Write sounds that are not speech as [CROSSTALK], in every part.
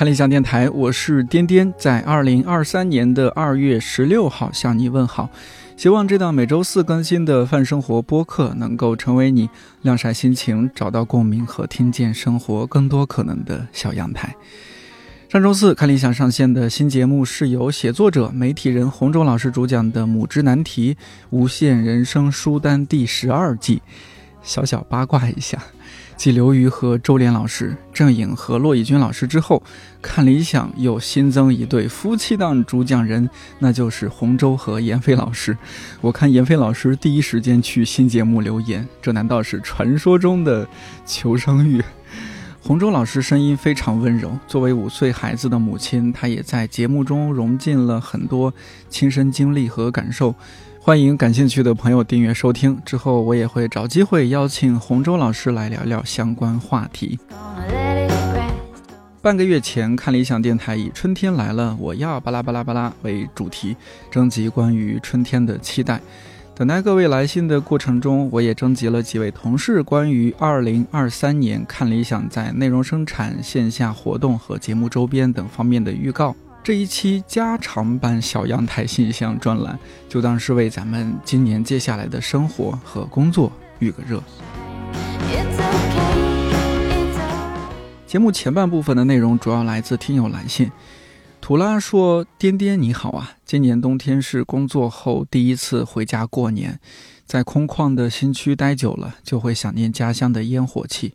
看理想电台，我是颠颠，在二零二三年的二月十六号向你问好。希望这档每周四更新的泛生活播客能够成为你晾晒心情、找到共鸣和听见生活更多可能的小阳台。上周四看理想上线的新节目是由写作者、媒体人洪忠老师主讲的《母之难题：无限人生书单》第十二季。小小八卦一下。继刘瑜和周濂老师、郑颖和骆以军老师之后，看理想又新增一对夫妻档主讲人，那就是洪舟和闫飞老师。我看闫飞老师第一时间去新节目留言，这难道是传说中的求生欲？洪舟老师声音非常温柔，作为五岁孩子的母亲，她也在节目中融进了很多亲身经历和感受。欢迎感兴趣的朋友订阅收听，之后我也会找机会邀请洪舟老师来聊聊相关话题。半个月前，看理想电台以“春天来了，我要巴拉巴拉巴拉”为主题，征集关于春天的期待。等待各位来信的过程中，我也征集了几位同事关于2023年看理想在内容生产、线下活动和节目周边等方面的预告。这一期加长版小阳台信箱专栏，就当是为咱们今年接下来的生活和工作预个热。节目前半部分的内容主要来自听友来信。图拉说：“颠颠你好啊，今年冬天是工作后第一次回家过年，在空旷的新区待久了，就会想念家乡的烟火气，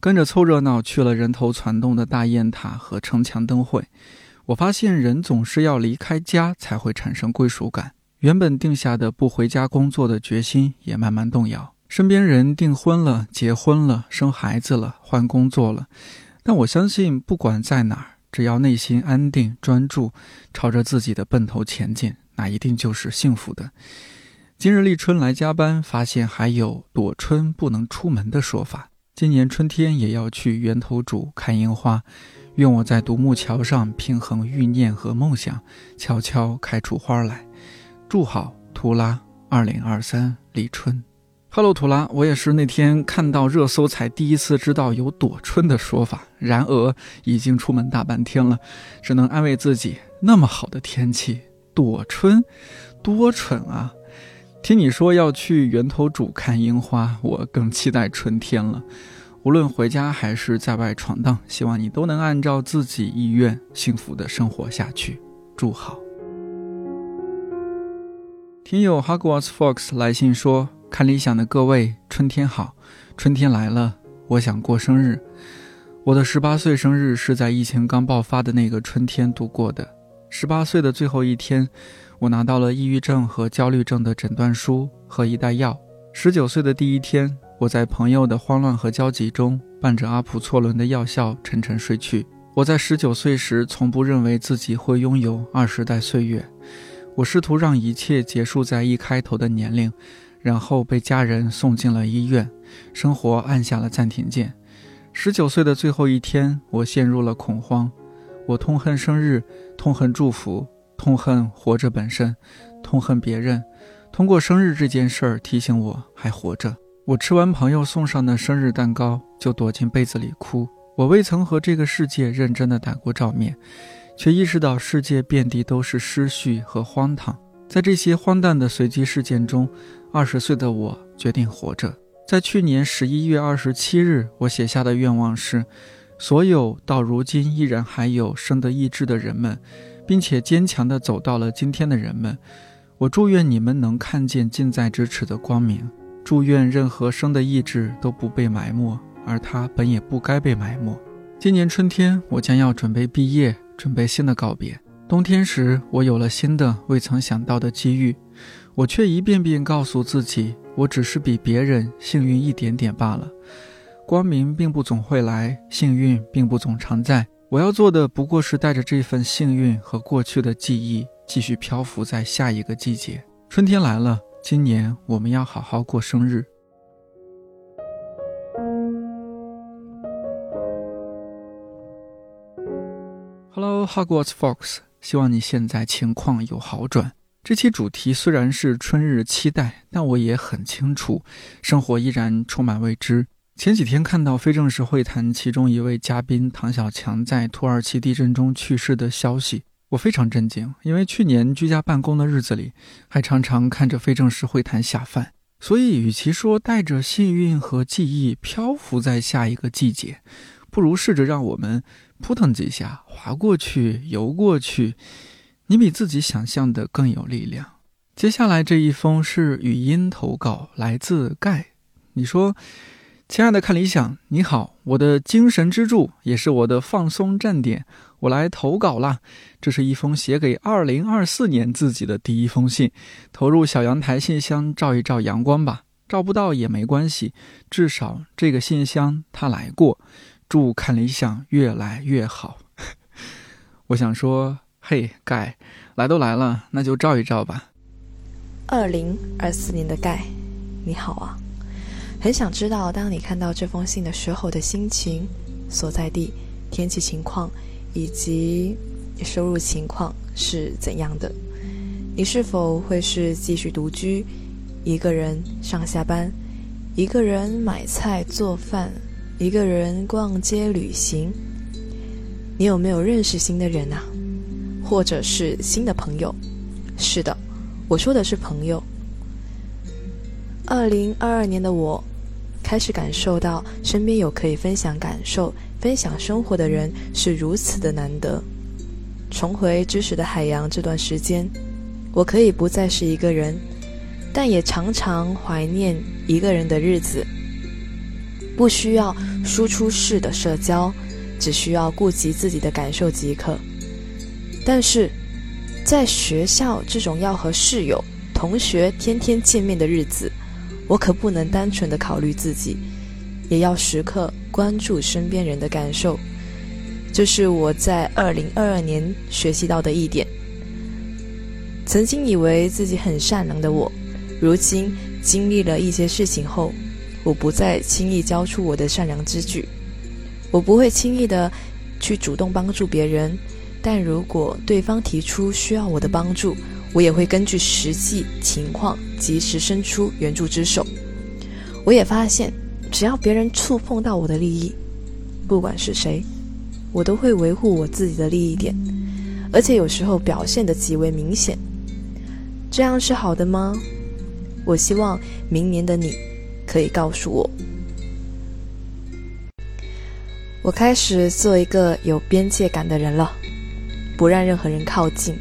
跟着凑热闹去了人头攒动的大雁塔和城墙灯会。”我发现人总是要离开家才会产生归属感，原本定下的不回家工作的决心也慢慢动摇。身边人订婚了、结婚了、生孩子了、换工作了，但我相信，不管在哪儿，只要内心安定、专注，朝着自己的奔头前进，那一定就是幸福的。今日立春来加班，发现还有躲春不能出门的说法。今年春天也要去源头渚看樱花。愿我在独木桥上平衡欲念和梦想，悄悄开出花来。祝好，图拉，二零二三立春。Hello，图拉，我也是那天看到热搜才第一次知道有躲春的说法。然而已经出门大半天了，只能安慰自己，那么好的天气，躲春，多蠢啊！听你说要去源头渚看樱花，我更期待春天了。无论回家还是在外闯荡，希望你都能按照自己意愿幸福的生活下去。祝好。听友 Hogwarts Fox 来信说：“看理想的各位，春天好，春天来了，我想过生日。我的十八岁生日是在疫情刚爆发的那个春天度过的。十八岁的最后一天，我拿到了抑郁症和焦虑症的诊断书和一袋药。十九岁的第一天。”我在朋友的慌乱和焦急中，伴着阿普唑仑的药效沉沉睡去。我在十九岁时，从不认为自己会拥有二十代岁月。我试图让一切结束在一开头的年龄，然后被家人送进了医院，生活按下了暂停键。十九岁的最后一天，我陷入了恐慌。我痛恨生日，痛恨祝福，痛恨活着本身，痛恨别人通过生日这件事儿提醒我还活着。我吃完朋友送上的生日蛋糕，就躲进被子里哭。我未曾和这个世界认真的打过照面，却意识到世界遍地都是失序和荒唐。在这些荒诞的随机事件中，二十岁的我决定活着。在去年十一月二十七日，我写下的愿望是：所有到如今依然还有生的意志的人们，并且坚强地走到了今天的人们，我祝愿你们能看见近在咫尺的光明。祝愿任何生的意志都不被埋没，而他本也不该被埋没。今年春天，我将要准备毕业，准备新的告别。冬天时，我有了新的未曾想到的机遇，我却一遍遍告诉自己，我只是比别人幸运一点点罢了。光明并不总会来，幸运并不总常在。我要做的不过是带着这份幸运和过去的记忆，继续漂浮在下一个季节。春天来了。今年我们要好好过生日。Hello, Hogwarts Fox，希望你现在情况有好转。这期主题虽然是春日期待，但我也很清楚，生活依然充满未知。前几天看到非正式会谈其中一位嘉宾唐小强在土耳其地震中去世的消息，我非常震惊。因为去年居家办公的日子里，还常常看着非正式会谈下饭，所以与其说带着幸运和记忆漂浮在下一个季节，不如试着让我们扑腾几下，划过去，游过去。你比自己想象的更有力量。接下来这一封是语音投稿，来自盖。你说。亲爱的看理想，你好，我的精神支柱也是我的放松站点，我来投稿啦。这是一封写给二零二四年自己的第一封信，投入小阳台信箱照一照阳光吧，照不到也没关系，至少这个信箱他来过。祝看理想越来越好。[LAUGHS] 我想说，嘿，盖，来都来了，那就照一照吧。二零二四年的盖，你好啊。很想知道，当你看到这封信的时候的心情、所在地、天气情况以及收入情况是怎样的？你是否会是继续独居，一个人上下班，一个人买菜做饭，一个人逛街旅行？你有没有认识新的人啊？或者是新的朋友？是的，我说的是朋友。二零二二年的我。开始感受到身边有可以分享感受、分享生活的人是如此的难得。重回知识的海洋这段时间，我可以不再是一个人，但也常常怀念一个人的日子。不需要输出式的社交，只需要顾及自己的感受即可。但是，在学校这种要和室友、同学天天见面的日子。我可不能单纯的考虑自己，也要时刻关注身边人的感受。这是我在二零二二年学习到的一点。曾经以为自己很善良的我，如今经历了一些事情后，我不再轻易交出我的善良之举。我不会轻易的去主动帮助别人，但如果对方提出需要我的帮助，我也会根据实际情况及时伸出援助之手。我也发现，只要别人触碰到我的利益，不管是谁，我都会维护我自己的利益点，而且有时候表现得极为明显。这样是好的吗？我希望明年的你可以告诉我。我开始做一个有边界感的人了，不让任何人靠近。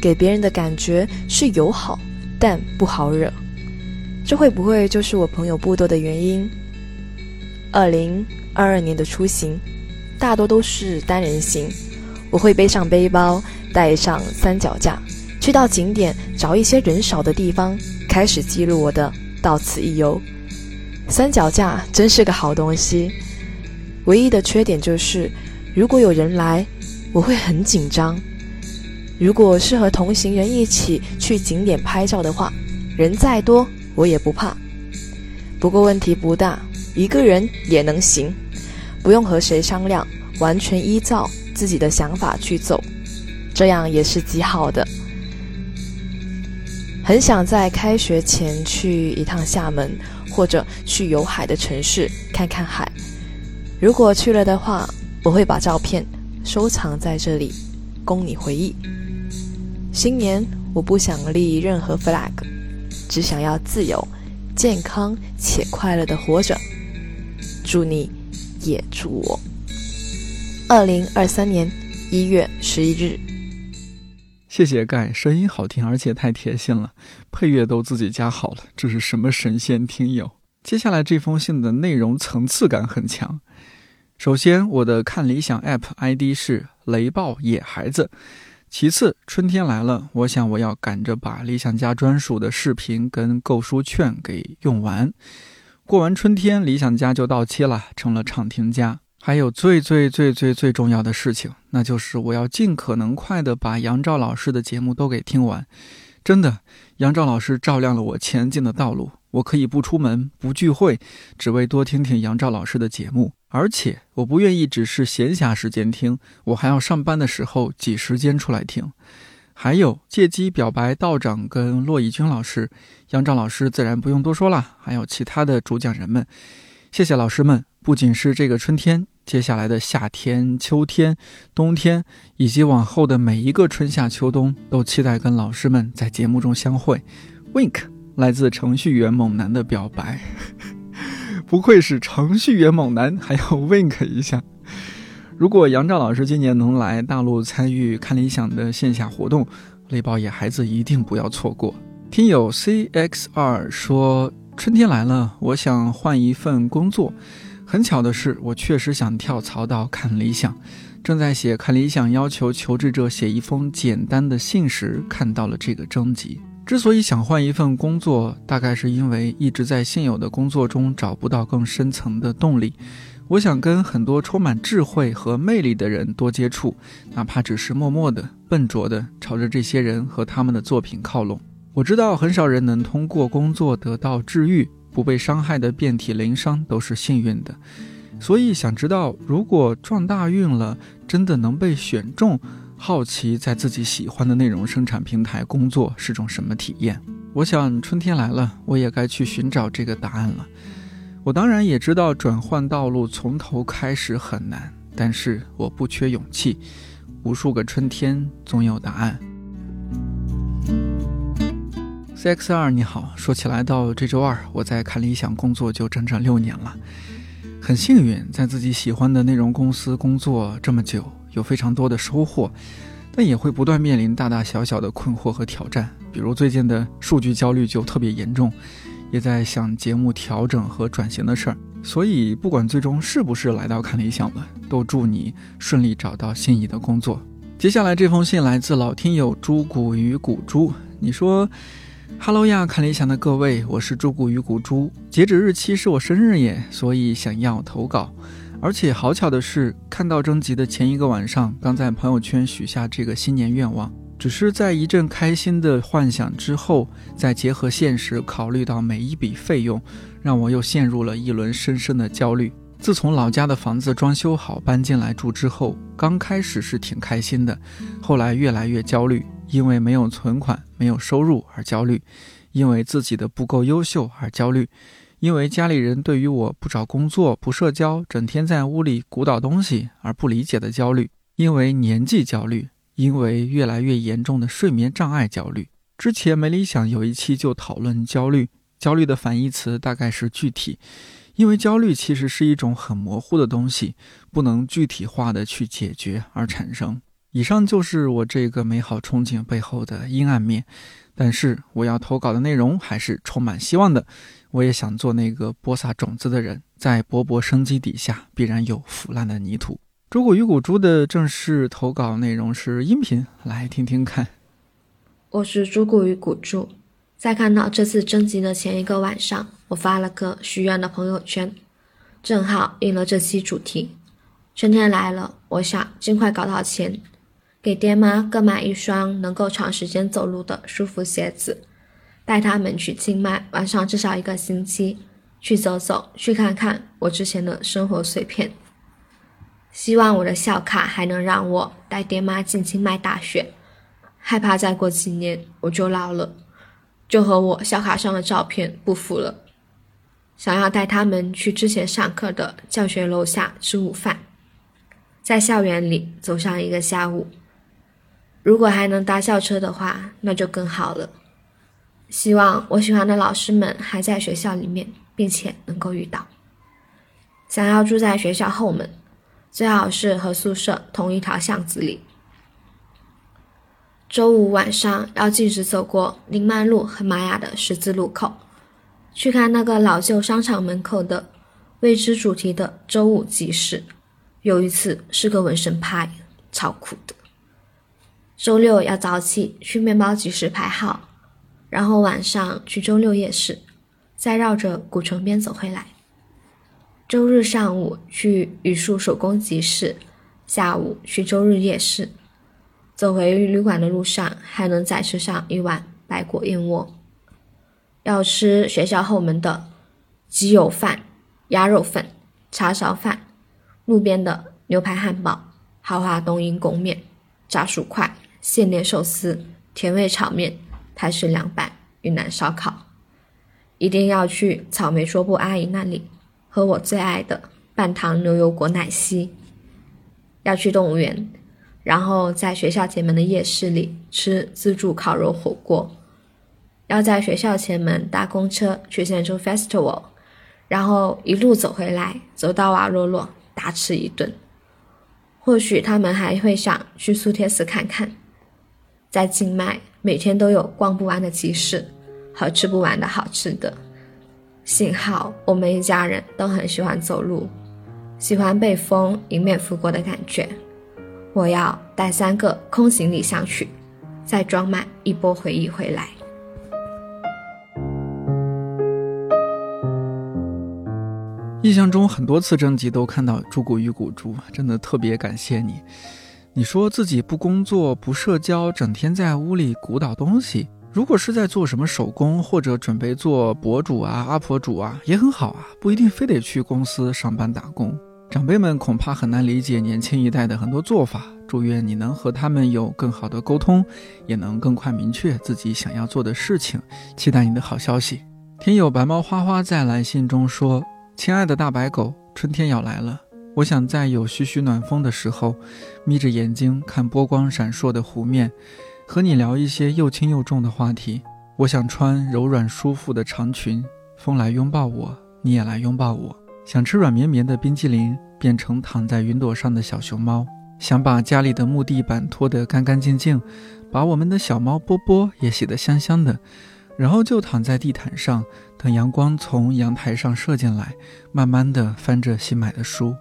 给别人的感觉是友好，但不好惹。这会不会就是我朋友不多的原因？二零二二年的出行，大多都是单人行。我会背上背包，带上三脚架，去到景点，找一些人少的地方，开始记录我的到此一游。三脚架真是个好东西，唯一的缺点就是，如果有人来，我会很紧张。如果是和同行人一起去景点拍照的话，人再多我也不怕。不过问题不大，一个人也能行，不用和谁商量，完全依照自己的想法去走，这样也是极好的。很想在开学前去一趟厦门，或者去有海的城市看看海。如果去了的话，我会把照片收藏在这里，供你回忆。新年，我不想立任何 flag，只想要自由、健康且快乐的活着。祝你，也祝我。二零二三年一月十一日。谢谢盖，声音好听，而且太贴心了，配乐都自己加好了，这是什么神仙听友？接下来这封信的内容层次感很强。首先，我的看理想 app ID 是雷暴野孩子。其次，春天来了，我想我要赶着把理想家专属的视频跟购书券给用完。过完春天，理想家就到期了，成了畅听家。还有最最最最最重要的事情，那就是我要尽可能快的把杨照老师的节目都给听完。真的，杨照老师照亮了我前进的道路。我可以不出门、不聚会，只为多听听杨照老师的节目。而且我不愿意只是闲暇时间听，我还要上班的时候挤时间出来听。还有借机表白道长跟骆以军老师，杨照老师自然不用多说了。还有其他的主讲人们，谢谢老师们，不仅是这个春天，接下来的夏天、秋天、冬天，以及往后的每一个春夏秋冬，都期待跟老师们在节目中相会。Wink，来自程序员猛男的表白，[LAUGHS] 不愧是程序员猛男，还要 Wink 一下。如果杨照老师今年能来大陆参与看理想的线下活动，雷宝野孩子一定不要错过。听友 CX 二说：“春天来了，我想换一份工作。很巧的是，我确实想跳槽到看理想。正在写看理想要求求职者写一封简单的信时，看到了这个征集。之所以想换一份工作，大概是因为一直在现有的工作中找不到更深层的动力。”我想跟很多充满智慧和魅力的人多接触，哪怕只是默默的、笨拙的朝着这些人和他们的作品靠拢。我知道很少人能通过工作得到治愈，不被伤害的遍体鳞伤都是幸运的。所以想知道，如果撞大运了，真的能被选中，好奇在自己喜欢的内容生产平台工作是种什么体验？我想春天来了，我也该去寻找这个答案了。我当然也知道转换道路从头开始很难，但是我不缺勇气。无数个春天总有答案。CX 二你好，说起来到这周二，我在看理想工作就整整六年了，很幸运在自己喜欢的内容公司工作这么久，有非常多的收获，但也会不断面临大大小小的困惑和挑战，比如最近的数据焦虑就特别严重。也在想节目调整和转型的事儿，所以不管最终是不是来到看理想了，都祝你顺利找到心仪的工作。接下来这封信来自老听友朱古与古珠，你说：“Hello 呀，看理想的各位，我是朱古与古珠，截止日期是我生日耶，所以想要投稿。而且好巧的是，看到征集的前一个晚上，刚在朋友圈许下这个新年愿望。”只是在一阵开心的幻想之后，再结合现实考虑到每一笔费用，让我又陷入了一轮深深的焦虑。自从老家的房子装修好搬进来住之后，刚开始是挺开心的，后来越来越焦虑，因为没有存款、没有收入而焦虑，因为自己的不够优秀而焦虑，因为家里人对于我不找工作、不社交、整天在屋里鼓捣东西而不理解的焦虑，因为年纪焦虑。因为越来越严重的睡眠障碍焦虑，之前没理想有一期就讨论焦虑，焦虑的反义词大概是具体，因为焦虑其实是一种很模糊的东西，不能具体化的去解决而产生。以上就是我这个美好憧憬背后的阴暗面，但是我要投稿的内容还是充满希望的。我也想做那个播撒种子的人，在勃勃生机底下，必然有腐烂的泥土。朱古鱼骨珠的正式投稿内容是音频，来听听看。我是朱古鱼骨珠，在看到这次征集的前一个晚上，我发了个许愿的朋友圈，正好应了这期主题。春天来了，我想尽快搞到钱，给爹妈各买一双能够长时间走路的舒服鞋子，带他们去清迈玩上至少一个星期，去走走，去看看我之前的生活碎片。希望我的校卡还能让我带爹妈进清迈大学，害怕再过几年我就老了，就和我校卡上的照片不符了。想要带他们去之前上课的教学楼下吃午饭，在校园里走上一个下午。如果还能搭校车的话，那就更好了。希望我喜欢的老师们还在学校里面，并且能够遇到。想要住在学校后门。最好是和宿舍同一条巷子里。周五晚上要径直走过林曼路和玛雅的十字路口，去看那个老旧商场门口的未知主题的周五集市。有一次是个纹身派，超酷的。周六要早起去面包集市排号，然后晚上去周六夜市，再绕着古城边走回来。周日上午去榆树手工集市，下午去周日夜市。走回旅馆的路上，还能再吃上一碗白果燕窝。要吃学校后门的鸡油饭、鸭肉粉、叉烧饭，路边的牛排汉堡、豪华冬阴功面、炸薯块、现练寿司、甜味炒面、泰式凉拌、云南烧烤。一定要去草莓桌布阿姨那里。和我最爱的半糖牛油果奶昔。要去动物园，然后在学校前门的夜市里吃自助烤肉火锅。要在学校前门搭公车去 Central Festival，然后一路走回来，走到瓦洛洛大吃一顿。或许他们还会想去苏铁斯看看，在静脉每天都有逛不完的集市和吃不完的好吃的。幸好我们一家人都很喜欢走路，喜欢被风迎面拂过的感觉。我要带三个空行李箱去，再装满一波回忆回来。印象中很多次征集都看到朱古与古珠，真的特别感谢你。你说自己不工作不社交，整天在屋里鼓捣东西。如果是在做什么手工或者准备做博主啊、阿婆主啊，也很好啊，不一定非得去公司上班打工。长辈们恐怕很难理解年轻一代的很多做法。祝愿你能和他们有更好的沟通，也能更快明确自己想要做的事情。期待你的好消息。听友白猫花花在来信中说。亲爱的大白狗，春天要来了。我想在有徐徐暖风的时候，眯着眼睛看波光闪烁的湖面，和你聊一些又轻又重的话题。我想穿柔软舒服的长裙，风来拥抱我，你也来拥抱我。想吃软绵绵的冰激凌，变成躺在云朵上的小熊猫。想把家里的木地板拖得干干净净，把我们的小猫波波也洗得香香的。然后就躺在地毯上，等阳光从阳台上射进来，慢慢的翻着新买的书，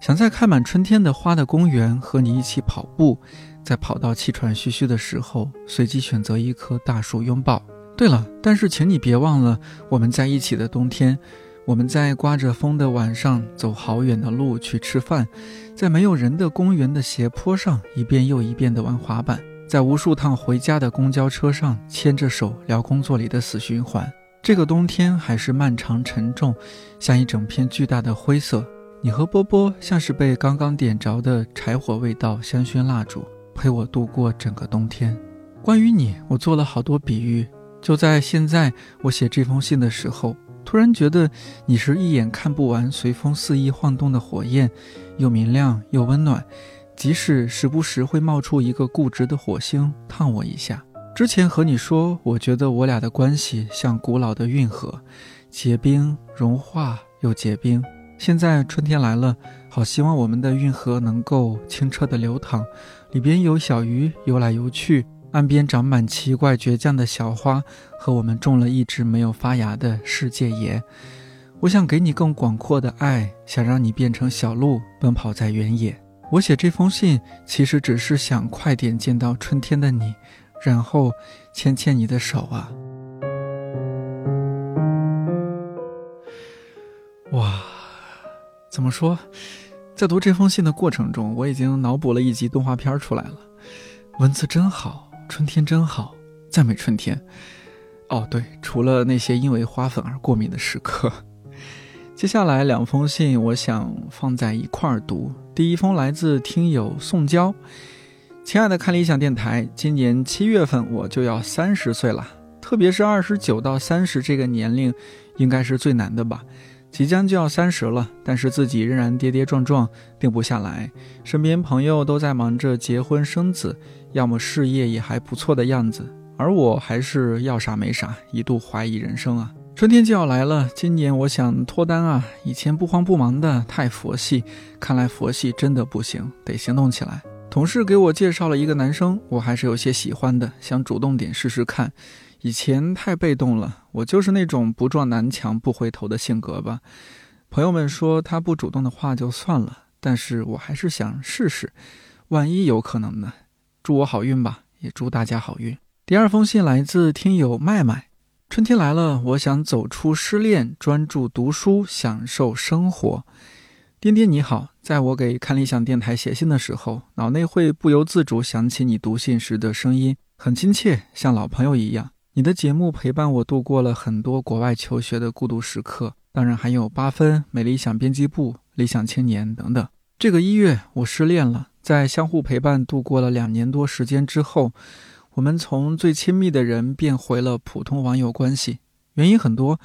想在开满春天的花的公园和你一起跑步，在跑到气喘吁吁的时候，随机选择一棵大树拥抱。对了，但是请你别忘了我们在一起的冬天，我们在刮着风的晚上走好远的路去吃饭，在没有人的公园的斜坡上一遍又一遍的玩滑板。在无数趟回家的公交车上，牵着手聊工作里的死循环。这个冬天还是漫长沉重，像一整片巨大的灰色。你和波波像是被刚刚点着的柴火味道香薰蜡烛，陪我度过整个冬天。关于你，我做了好多比喻。就在现在，我写这封信的时候，突然觉得你是一眼看不完、随风肆意晃动的火焰，又明亮又温暖。即使时不时会冒出一个固执的火星烫我一下。之前和你说，我觉得我俩的关系像古老的运河，结冰、融化又结冰。现在春天来了，好希望我们的运河能够清澈的流淌，里边有小鱼游来游去，岸边长满奇怪倔强的小花，和我们种了一直没有发芽的世界椰。我想给你更广阔的爱，想让你变成小鹿，奔跑在原野。我写这封信，其实只是想快点见到春天的你，然后牵牵你的手啊！哇，怎么说？在读这封信的过程中，我已经脑补了一集动画片出来了。文字真好，春天真好，赞美春天。哦，对，除了那些因为花粉而过敏的时刻。[LAUGHS] 接下来两封信，我想放在一块儿读。第一封来自听友宋娇，亲爱的看理想电台，今年七月份我就要三十岁了，特别是二十九到三十这个年龄，应该是最难的吧。即将就要三十了，但是自己仍然跌跌撞撞，定不下来。身边朋友都在忙着结婚生子，要么事业也还不错的样子，而我还是要啥没啥，一度怀疑人生啊。春天就要来了，今年我想脱单啊！以前不慌不忙的太佛系，看来佛系真的不行，得行动起来。同事给我介绍了一个男生，我还是有些喜欢的，想主动点试试看。以前太被动了，我就是那种不撞南墙不回头的性格吧。朋友们说他不主动的话就算了，但是我还是想试试，万一有可能呢？祝我好运吧，也祝大家好运。第二封信来自听友麦麦。春天来了，我想走出失恋，专注读书，享受生活。颠颠你好，在我给看理想电台写信的时候，脑内会不由自主想起你读信时的声音，很亲切，像老朋友一样。你的节目陪伴我度过了很多国外求学的孤独时刻，当然还有八分、美理想编辑部、理想青年等等。这个一月，我失恋了，在相互陪伴度过了两年多时间之后。我们从最亲密的人变回了普通网友关系，原因很多，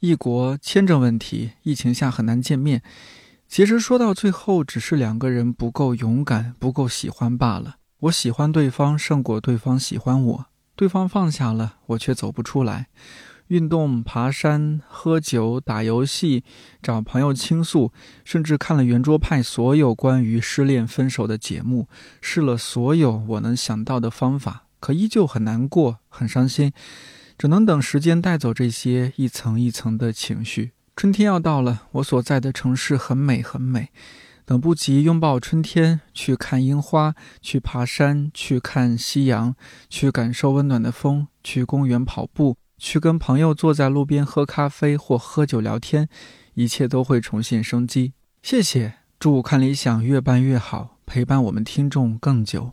异国签证问题，疫情下很难见面。其实说到最后，只是两个人不够勇敢，不够喜欢罢了。我喜欢对方胜过对方喜欢我，对方放下了，我却走不出来。运动、爬山、喝酒、打游戏、找朋友倾诉，甚至看了圆桌派所有关于失恋分手的节目，试了所有我能想到的方法，可依旧很难过、很伤心，只能等时间带走这些一层一层的情绪。春天要到了，我所在的城市很美很美，等不及拥抱春天，去看樱花，去爬山，去看夕阳，去感受温暖的风，去公园跑步。去跟朋友坐在路边喝咖啡或喝酒聊天，一切都会重现生机。谢谢，祝看理想越办越好，陪伴我们听众更久。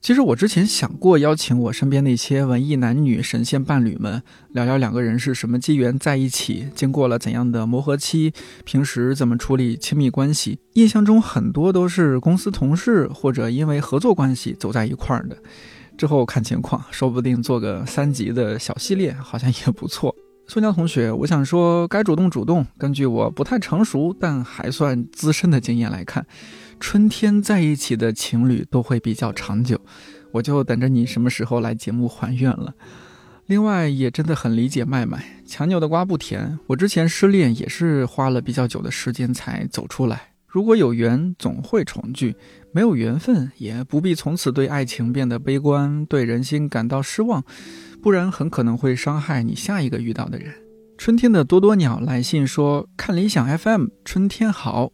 其实我之前想过邀请我身边那些文艺男女神仙伴侣们聊聊两个人是什么机缘在一起，经过了怎样的磨合期，平时怎么处理亲密关系。印象中很多都是公司同事或者因为合作关系走在一块儿的。之后看情况，说不定做个三集的小系列，好像也不错。宋江同学，我想说，该主动主动。根据我不太成熟但还算资深的经验来看。春天在一起的情侣都会比较长久，我就等着你什么时候来节目还愿了。另外，也真的很理解麦麦，强扭的瓜不甜。我之前失恋也是花了比较久的时间才走出来。如果有缘，总会重聚；没有缘分，也不必从此对爱情变得悲观，对人心感到失望，不然很可能会伤害你下一个遇到的人。春天的多多鸟来信说：“看理想 FM，春天好。”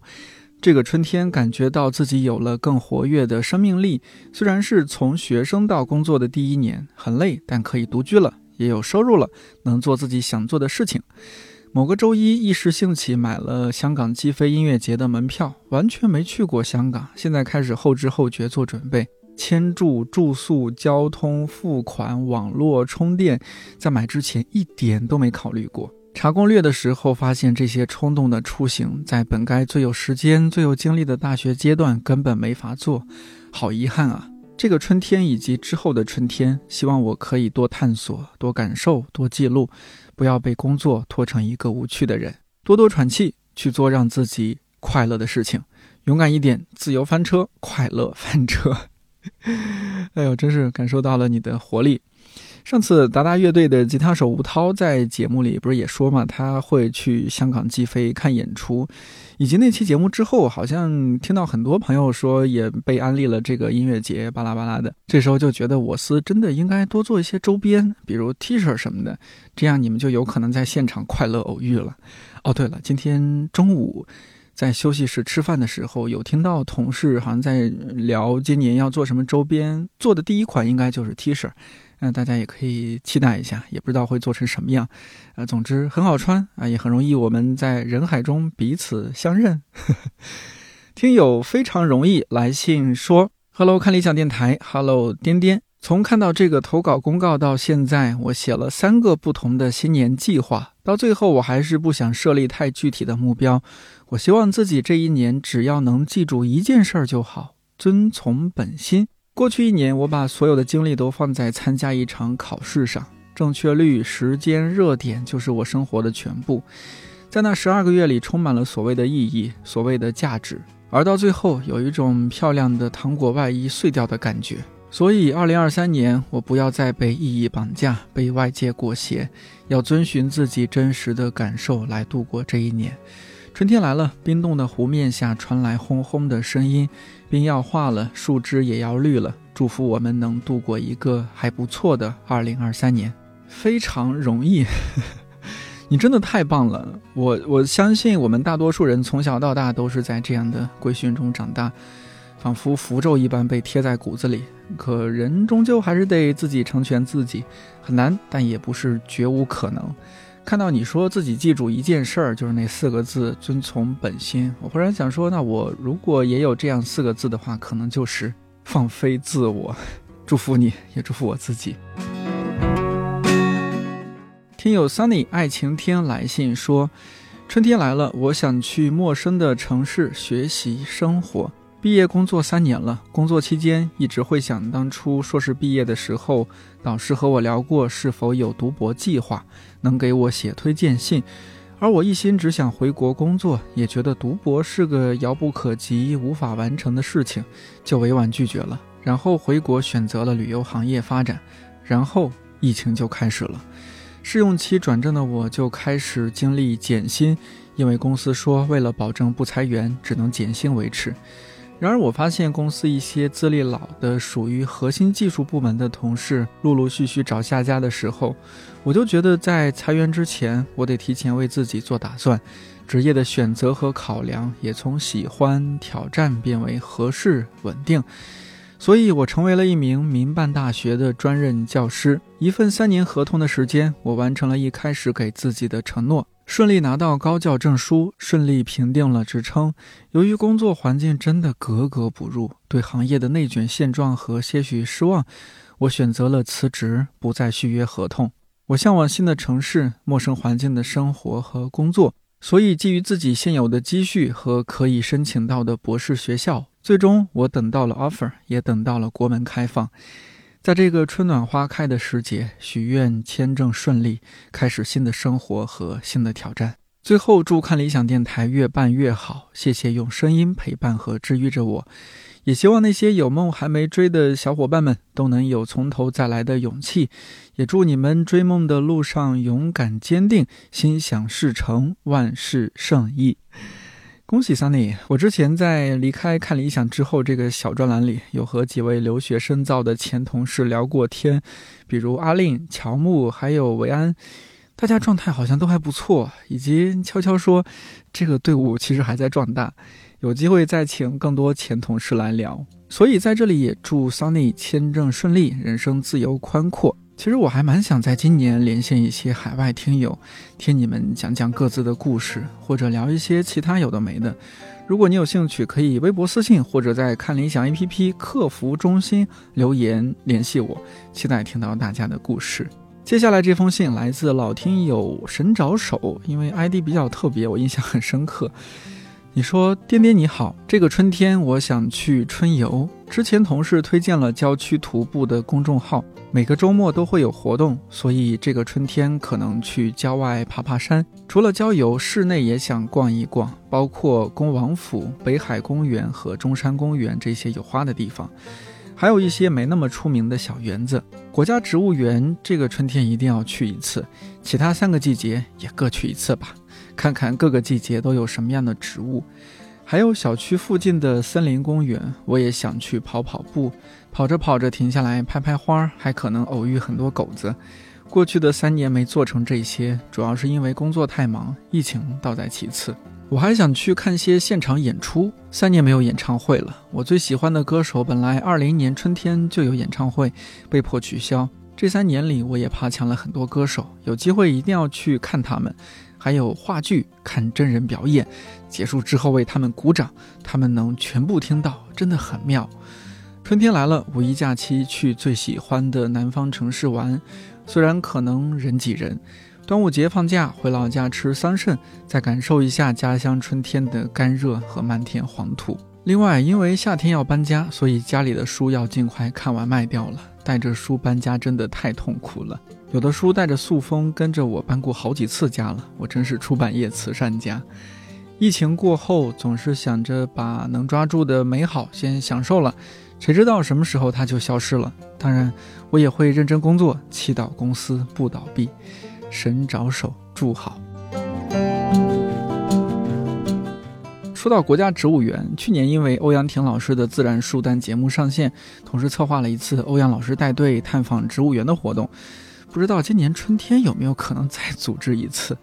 这个春天，感觉到自己有了更活跃的生命力。虽然是从学生到工作的第一年，很累，但可以独居了，也有收入了，能做自己想做的事情。某个周一，一时兴起买了香港击飞音乐节的门票，完全没去过香港，现在开始后知后觉做准备，签注、住宿、交通、付款、网络、充电，在买之前一点都没考虑过。查攻略的时候，发现这些冲动的出行，在本该最有时间、最有精力的大学阶段根本没法做，好遗憾啊！这个春天以及之后的春天，希望我可以多探索、多感受、多记录，不要被工作拖成一个无趣的人，多多喘气，去做让自己快乐的事情，勇敢一点，自由翻车，快乐翻车。[LAUGHS] 哎呦，真是感受到了你的活力。上次达达乐队的吉他手吴涛在节目里不是也说嘛，他会去香港击飞看演出，以及那期节目之后，好像听到很多朋友说也被安利了这个音乐节，巴拉巴拉的。这时候就觉得我司真的应该多做一些周边，比如 T 恤什么的，这样你们就有可能在现场快乐偶遇了。哦，对了，今天中午在休息室吃饭的时候，有听到同事好像在聊今年要做什么周边，做的第一款应该就是 T 恤。那大家也可以期待一下，也不知道会做成什么样，呃，总之很好穿啊，也很容易我们在人海中彼此相认。[LAUGHS] 听友非常容易来信说：“Hello，看理想电台，Hello，颠颠。从看到这个投稿公告到现在，我写了三个不同的新年计划，到最后我还是不想设立太具体的目标。我希望自己这一年只要能记住一件事儿就好，遵从本心。”过去一年，我把所有的精力都放在参加一场考试上，正确率、时间、热点就是我生活的全部。在那十二个月里，充满了所谓的意义、所谓的价值，而到最后，有一种漂亮的糖果外衣碎掉的感觉。所以，二零二三年，我不要再被意义绑架，被外界裹挟，要遵循自己真实的感受来度过这一年。春天来了，冰冻的湖面下传来轰轰的声音，冰要化了，树枝也要绿了。祝福我们能度过一个还不错的二零二三年，非常容易。[LAUGHS] 你真的太棒了，我我相信我们大多数人从小到大都是在这样的规训中长大，仿佛符咒一般被贴在骨子里。可人终究还是得自己成全自己，很难，但也不是绝无可能。看到你说自己记住一件事儿，就是那四个字“遵从本心”，我忽然想说，那我如果也有这样四个字的话，可能就是放飞自我。祝福你，也祝福我自己。听友 Sunny 爱晴天来信说：“春天来了，我想去陌生的城市学习生活。”毕业工作三年了，工作期间一直会想当初硕士毕业的时候，导师和我聊过是否有读博计划，能给我写推荐信。而我一心只想回国工作，也觉得读博是个遥不可及、无法完成的事情，就委婉拒绝了。然后回国选择了旅游行业发展，然后疫情就开始了。试用期转正的我就开始经历减薪，因为公司说为了保证不裁员，只能减薪维持。然而我发现公司一些资历老的、属于核心技术部门的同事陆陆续续找下家的时候。我就觉得，在裁员之前，我得提前为自己做打算，职业的选择和考量也从喜欢挑战变为合适稳定。所以，我成为了一名民办大学的专任教师。一份三年合同的时间，我完成了一开始给自己的承诺，顺利拿到高教证书，顺利评定了职称。由于工作环境真的格格不入，对行业的内卷现状和些许失望，我选择了辞职，不再续约合同。我向往新的城市、陌生环境的生活和工作，所以基于自己现有的积蓄和可以申请到的博士学校，最终我等到了 offer，也等到了国门开放。在这个春暖花开的时节，许愿签证顺利，开始新的生活和新的挑战。最后，祝看理想电台越办越好，谢谢用声音陪伴和治愈着我。也希望那些有梦还没追的小伙伴们都能有从头再来的勇气，也祝你们追梦的路上勇敢坚定，心想事成，万事胜意。恭喜 Sunny！我之前在离开看理想之后，这个小专栏里有和几位留学深造的前同事聊过天，比如阿令、乔木还有维安，大家状态好像都还不错，以及悄悄说，这个队伍其实还在壮大。有机会再请更多前同事来聊，所以在这里也祝 Sunny 签证顺利，人生自由宽阔。其实我还蛮想在今年连线一些海外听友，听你们讲讲各自的故事，或者聊一些其他有的没的。如果你有兴趣，可以微博私信或者在看理想 APP 客服中心留言联系我，期待听到大家的故事。接下来这封信来自老听友神找手，因为 ID 比较特别，我印象很深刻。你说，颠颠你好，这个春天我想去春游。之前同事推荐了郊区徒步的公众号，每个周末都会有活动，所以这个春天可能去郊外爬爬山。除了郊游，室内也想逛一逛，包括恭王府、北海公园和中山公园这些有花的地方，还有一些没那么出名的小园子。国家植物园这个春天一定要去一次，其他三个季节也各去一次吧。看看各个季节都有什么样的植物，还有小区附近的森林公园，我也想去跑跑步。跑着跑着停下来拍拍花，还可能偶遇很多狗子。过去的三年没做成这些，主要是因为工作太忙，疫情倒在其次。我还想去看些现场演出，三年没有演唱会了。我最喜欢的歌手本来二零年春天就有演唱会，被迫取消。这三年里，我也爬墙了很多歌手，有机会一定要去看他们。还有话剧、看真人表演，结束之后为他们鼓掌，他们能全部听到，真的很妙。春天来了，五一假期去最喜欢的南方城市玩，虽然可能人挤人。端午节放假回老家吃桑葚，再感受一下家乡春天的干热和漫天黄土。另外，因为夏天要搬家，所以家里的书要尽快看完卖掉了。带着书搬家真的太痛苦了。有的书带着塑封跟着我搬过好几次家了，我真是出版业慈善家。疫情过后，总是想着把能抓住的美好先享受了，谁知道什么时候它就消失了。当然，我也会认真工作，祈祷公司不倒闭。神着手，祝好。说到国家植物园，去年因为欧阳婷老师的自然书单节目上线，同时策划了一次欧阳老师带队探访植物园的活动。不知道今年春天有没有可能再组织一次？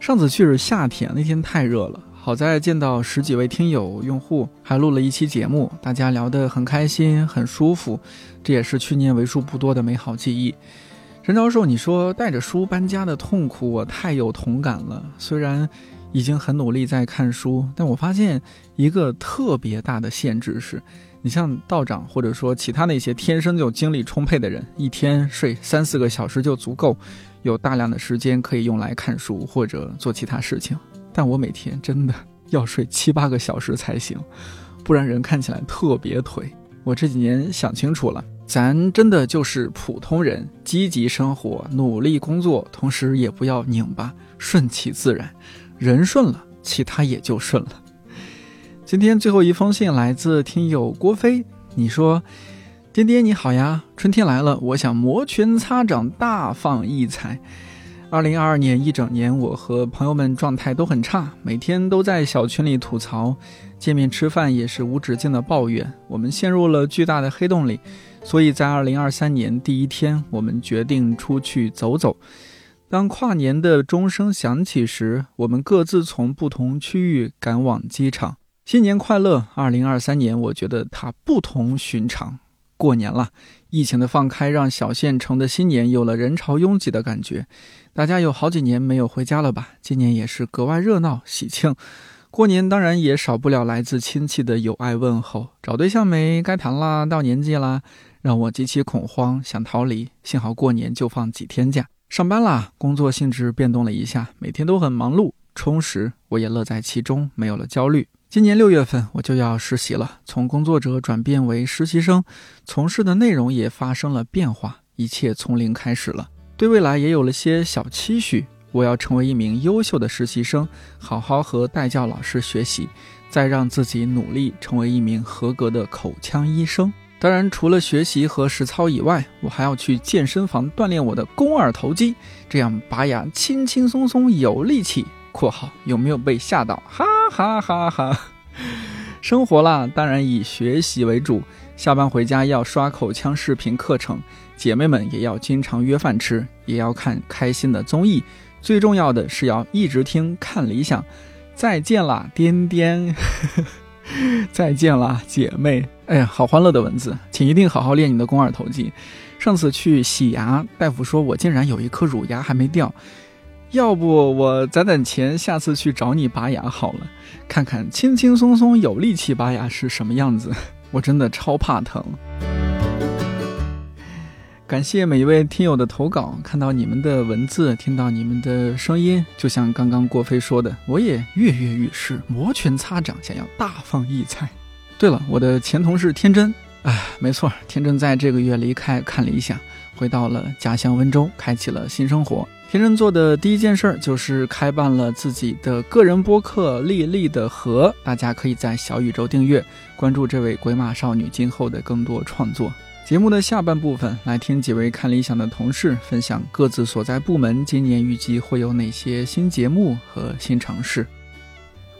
上次去是夏天，那天太热了。好在见到十几位听友用户，还录了一期节目，大家聊得很开心，很舒服。这也是去年为数不多的美好记忆。陈教授，你说带着书搬家的痛苦，我太有同感了。虽然已经很努力在看书，但我发现一个特别大的限制是。你像道长，或者说其他那些天生就精力充沛的人，一天睡三四个小时就足够，有大量的时间可以用来看书或者做其他事情。但我每天真的要睡七八个小时才行，不然人看起来特别颓。我这几年想清楚了，咱真的就是普通人，积极生活，努力工作，同时也不要拧巴，顺其自然。人顺了，其他也就顺了。今天最后一封信来自听友郭飞，你说：“颠颠你好呀，春天来了，我想摩拳擦掌，大放异彩。”二零二二年一整年，我和朋友们状态都很差，每天都在小群里吐槽，见面吃饭也是无止境的抱怨。我们陷入了巨大的黑洞里，所以在二零二三年第一天，我们决定出去走走。当跨年的钟声响起时，我们各自从不同区域赶往机场。新年快乐！二零二三年，我觉得它不同寻常。过年了，疫情的放开让小县城的新年有了人潮拥挤的感觉。大家有好几年没有回家了吧？今年也是格外热闹喜庆。过年当然也少不了来自亲戚的友爱问候。找对象没？该谈啦，到年纪啦，让我极其恐慌，想逃离。幸好过年就放几天假。上班啦，工作性质变动了一下，每天都很忙碌充实，我也乐在其中，没有了焦虑。今年六月份我就要实习了，从工作者转变为实习生，从事的内容也发生了变化，一切从零开始了。对未来也有了些小期许，我要成为一名优秀的实习生，好好和代教老师学习，再让自己努力成为一名合格的口腔医生。当然，除了学习和实操以外，我还要去健身房锻炼我的肱二头肌，这样拔牙轻轻松松有力气。括号有没有被吓到？哈哈哈哈！[LAUGHS] 生活啦，当然以学习为主。下班回家要刷口腔视频课程，姐妹们也要经常约饭吃，也要看开心的综艺。最重要的是要一直听看理想。再见啦，颠颠！[LAUGHS] 再见啦，姐妹！哎呀，好欢乐的文字，请一定好好练你的肱二头肌。上次去洗牙，大夫说我竟然有一颗乳牙还没掉。要不我攒攒钱，下次去找你拔牙好了，看看轻轻松松有力气拔牙是什么样子。[LAUGHS] 我真的超怕疼。感谢每一位听友的投稿，看到你们的文字，听到你们的声音，就像刚刚郭飞说的，我也跃跃欲试，摩拳擦掌，想要大放异彩。对了，我的前同事天真，哎，没错，天真在这个月离开看理想，回到了家乡温州，开启了新生活。天真做的第一件事儿就是开办了自己的个人播客《丽丽的河》，大家可以在小宇宙订阅关注这位鬼马少女今后的更多创作。节目的下半部分，来听几位看理想的同事分享各自所在部门今年预计会有哪些新节目和新尝试。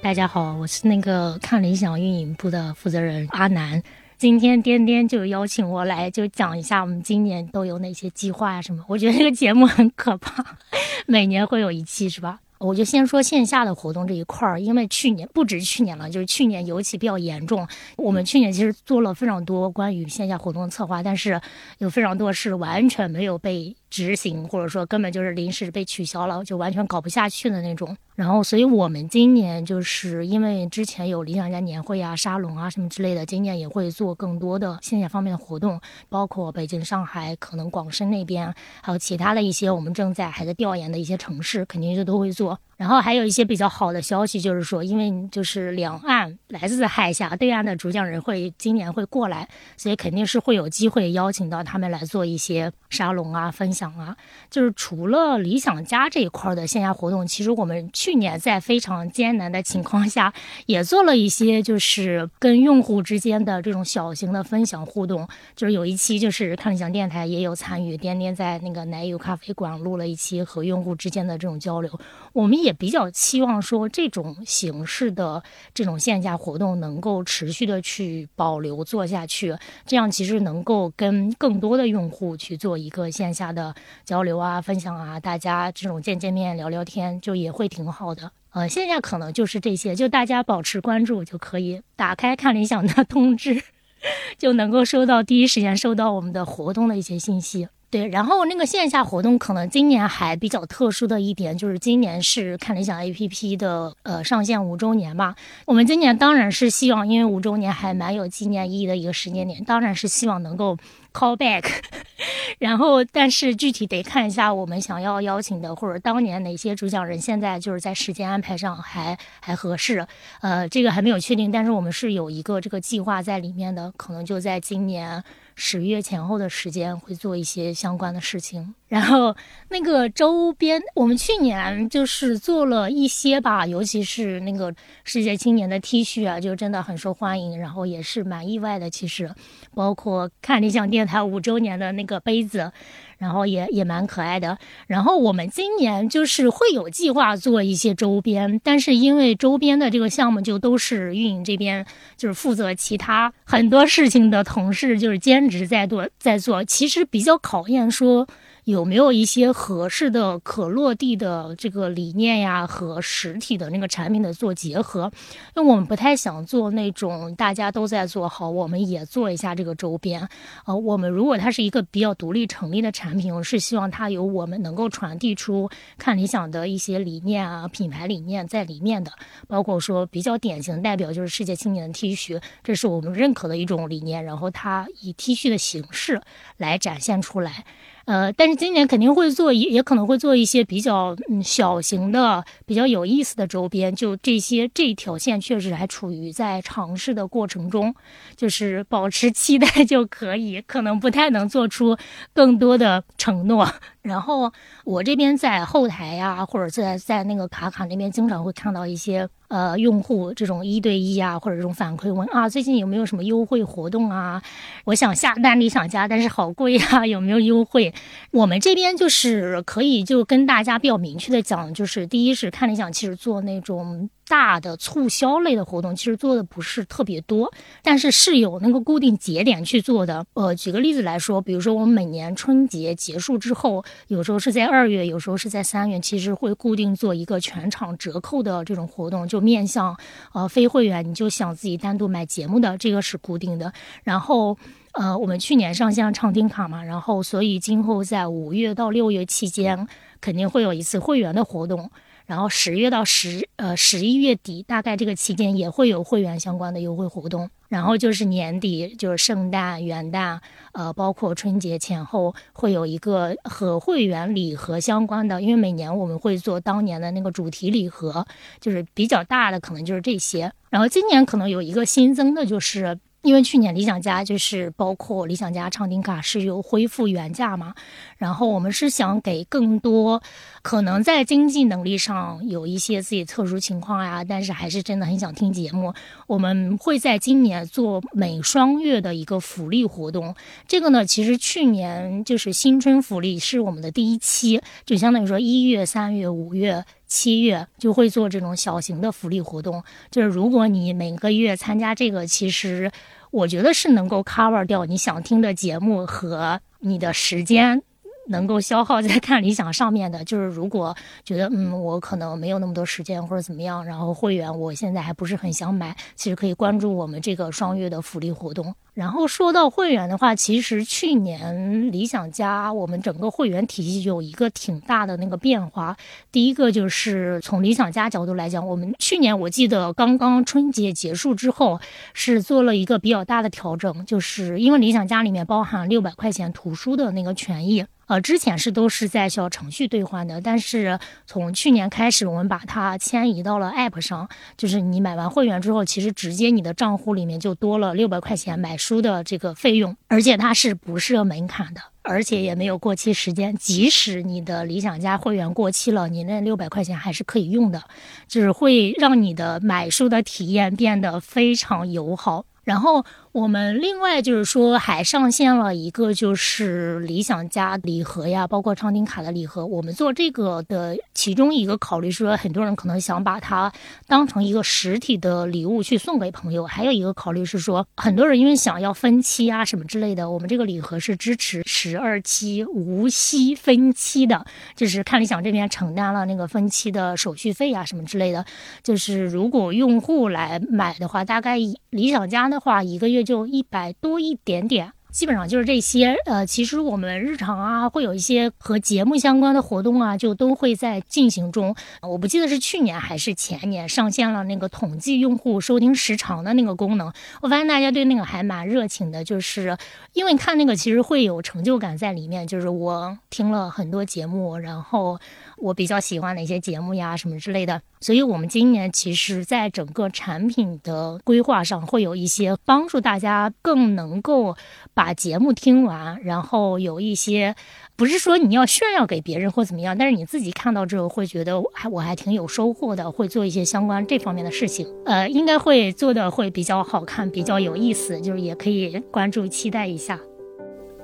大家好，我是那个看理想运营部的负责人阿南。今天颠颠就邀请我来，就讲一下我们今年都有哪些计划呀什么。我觉得这个节目很可怕，[LAUGHS] 每年会有一期是吧？我就先说线下的活动这一块儿，因为去年不止去年了，就是去年尤其比较严重。我们去年其实做了非常多关于线下活动的策划，但是有非常多是完全没有被。执行或者说根本就是临时被取消了，就完全搞不下去的那种。然后，所以我们今年就是因为之前有理想家年会啊、沙龙啊什么之类的，今年也会做更多的线下方面的活动，包括北京、上海，可能广深那边，还有其他的一些我们正在还在调研的一些城市，肯定是都会做。然后还有一些比较好的消息，就是说，因为就是两岸来自海峡对岸的主讲人会今年会过来，所以肯定是会有机会邀请到他们来做一些沙龙啊、分想啊。就是除了理想家这一块的线下活动，其实我们去年在非常艰难的情况下，也做了一些就是跟用户之间的这种小型的分享互动。就是有一期就是看理想电台也有参与，点点在那个奶油咖啡馆录了一期和用户之间的这种交流，我们也。比较期望说这种形式的这种线下活动能够持续的去保留做下去，这样其实能够跟更多的用户去做一个线下的交流啊、分享啊，大家这种见见面聊聊天就也会挺好的。呃，线下可能就是这些，就大家保持关注就可以，打开看理想的通知，[LAUGHS] 就能够收到第一时间收到我们的活动的一些信息。对，然后那个线下活动可能今年还比较特殊的一点，就是今年是看理想 APP 的呃上线五周年嘛。我们今年当然是希望，因为五周年还蛮有纪念意义的一个时间点，当然是希望能够 call back，[LAUGHS] 然后，但是具体得看一下我们想要邀请的或者当年哪些主讲人，现在就是在时间安排上还还合适。呃，这个还没有确定，但是我们是有一个这个计划在里面的，可能就在今年。十月前后的时间会做一些相关的事情，然后那个周边，我们去年就是做了一些吧，尤其是那个世界青年的 T 恤啊，就真的很受欢迎，然后也是蛮意外的。其实，包括看理想电台五周年的那个杯子。然后也也蛮可爱的。然后我们今年就是会有计划做一些周边，但是因为周边的这个项目就都是运营这边就是负责其他很多事情的同事就是兼职在做在做，其实比较考验说。有没有一些合适的可落地的这个理念呀，和实体的那个产品的做结合？因为我们不太想做那种大家都在做好，我们也做一下这个周边。呃，我们如果它是一个比较独立成立的产品，是希望它有我们能够传递出看理想的一些理念啊，品牌理念在里面的。包括说比较典型代表就是世界青年的 T 恤，这是我们认可的一种理念。然后它以 T 恤的形式来展现出来。呃，但是今年肯定会做，也也可能会做一些比较嗯小型的、比较有意思的周边。就这些这条线确实还处于在尝试的过程中，就是保持期待就可以，可能不太能做出更多的承诺。然后我这边在后台呀，或者在在那个卡卡那边，经常会看到一些呃用户这种一对一啊，或者这种反馈问啊，最近有没有什么优惠活动啊？我想下单理想家，但是好贵啊，有没有优惠？我们这边就是可以就跟大家比较明确的讲，就是第一是看理想，其实做那种。大的促销类的活动其实做的不是特别多，但是是有那个固定节点去做的。呃，举个例子来说，比如说我们每年春节结束之后，有时候是在二月，有时候是在三月，其实会固定做一个全场折扣的这种活动，就面向呃非会员，你就想自己单独买节目的，这个是固定的。然后呃，我们去年上线畅听卡嘛，然后所以今后在五月到六月期间，肯定会有一次会员的活动。然后十月到十呃十一月底，大概这个期间也会有会员相关的优惠活动。然后就是年底，就是圣诞、元旦，呃，包括春节前后，会有一个和会员礼盒相关的。因为每年我们会做当年的那个主题礼盒，就是比较大的，可能就是这些。然后今年可能有一个新增的，就是。因为去年理想家就是包括理想家畅听卡是有恢复原价嘛，然后我们是想给更多可能在经济能力上有一些自己特殊情况呀，但是还是真的很想听节目，我们会在今年做每双月的一个福利活动。这个呢，其实去年就是新春福利是我们的第一期，就相当于说一月、三月、五月。七月就会做这种小型的福利活动，就是如果你每个月参加这个，其实我觉得是能够 cover 掉你想听的节目和你的时间。能够消耗在看理想上面的，就是如果觉得嗯，我可能没有那么多时间或者怎么样，然后会员我现在还不是很想买，其实可以关注我们这个双月的福利活动。然后说到会员的话，其实去年理想家我们整个会员体系有一个挺大的那个变化。第一个就是从理想家角度来讲，我们去年我记得刚刚春节结束之后是做了一个比较大的调整，就是因为理想家里面包含六百块钱图书的那个权益。呃，之前是都是在小程序兑换的，但是从去年开始，我们把它迁移到了 App 上，就是你买完会员之后，其实直接你的账户里面就多了六百块钱买书书的这个费用，而且它是不设门槛的，而且也没有过期时间，即使你的理想家会员过期了，你那六百块钱还是可以用的，只会让你的买书的体验变得非常友好，然后。我们另外就是说还上线了一个就是理想家礼盒呀，包括畅听卡的礼盒。我们做这个的其中一个考虑是说，很多人可能想把它当成一个实体的礼物去送给朋友。还有一个考虑是说，很多人因为想要分期啊什么之类的，我们这个礼盒是支持十二期无息分期的，就是看理想这边承担了那个分期的手续费啊什么之类的。就是如果用户来买的话，大概理想家的话一个月。就一百多一点点，基本上就是这些。呃，其实我们日常啊，会有一些和节目相关的活动啊，就都会在进行中。我不记得是去年还是前年上线了那个统计用户收听时长的那个功能。我发现大家对那个还蛮热情的，就是因为看那个其实会有成就感在里面。就是我听了很多节目，然后我比较喜欢哪些节目呀，什么之类的。所以，我们今年其实在整个产品的规划上，会有一些帮助大家更能够把节目听完，然后有一些不是说你要炫耀给别人或怎么样，但是你自己看到之后会觉得还我还挺有收获的，会做一些相关这方面的事情。呃，应该会做的会比较好看，比较有意思，就是也可以关注期待一下。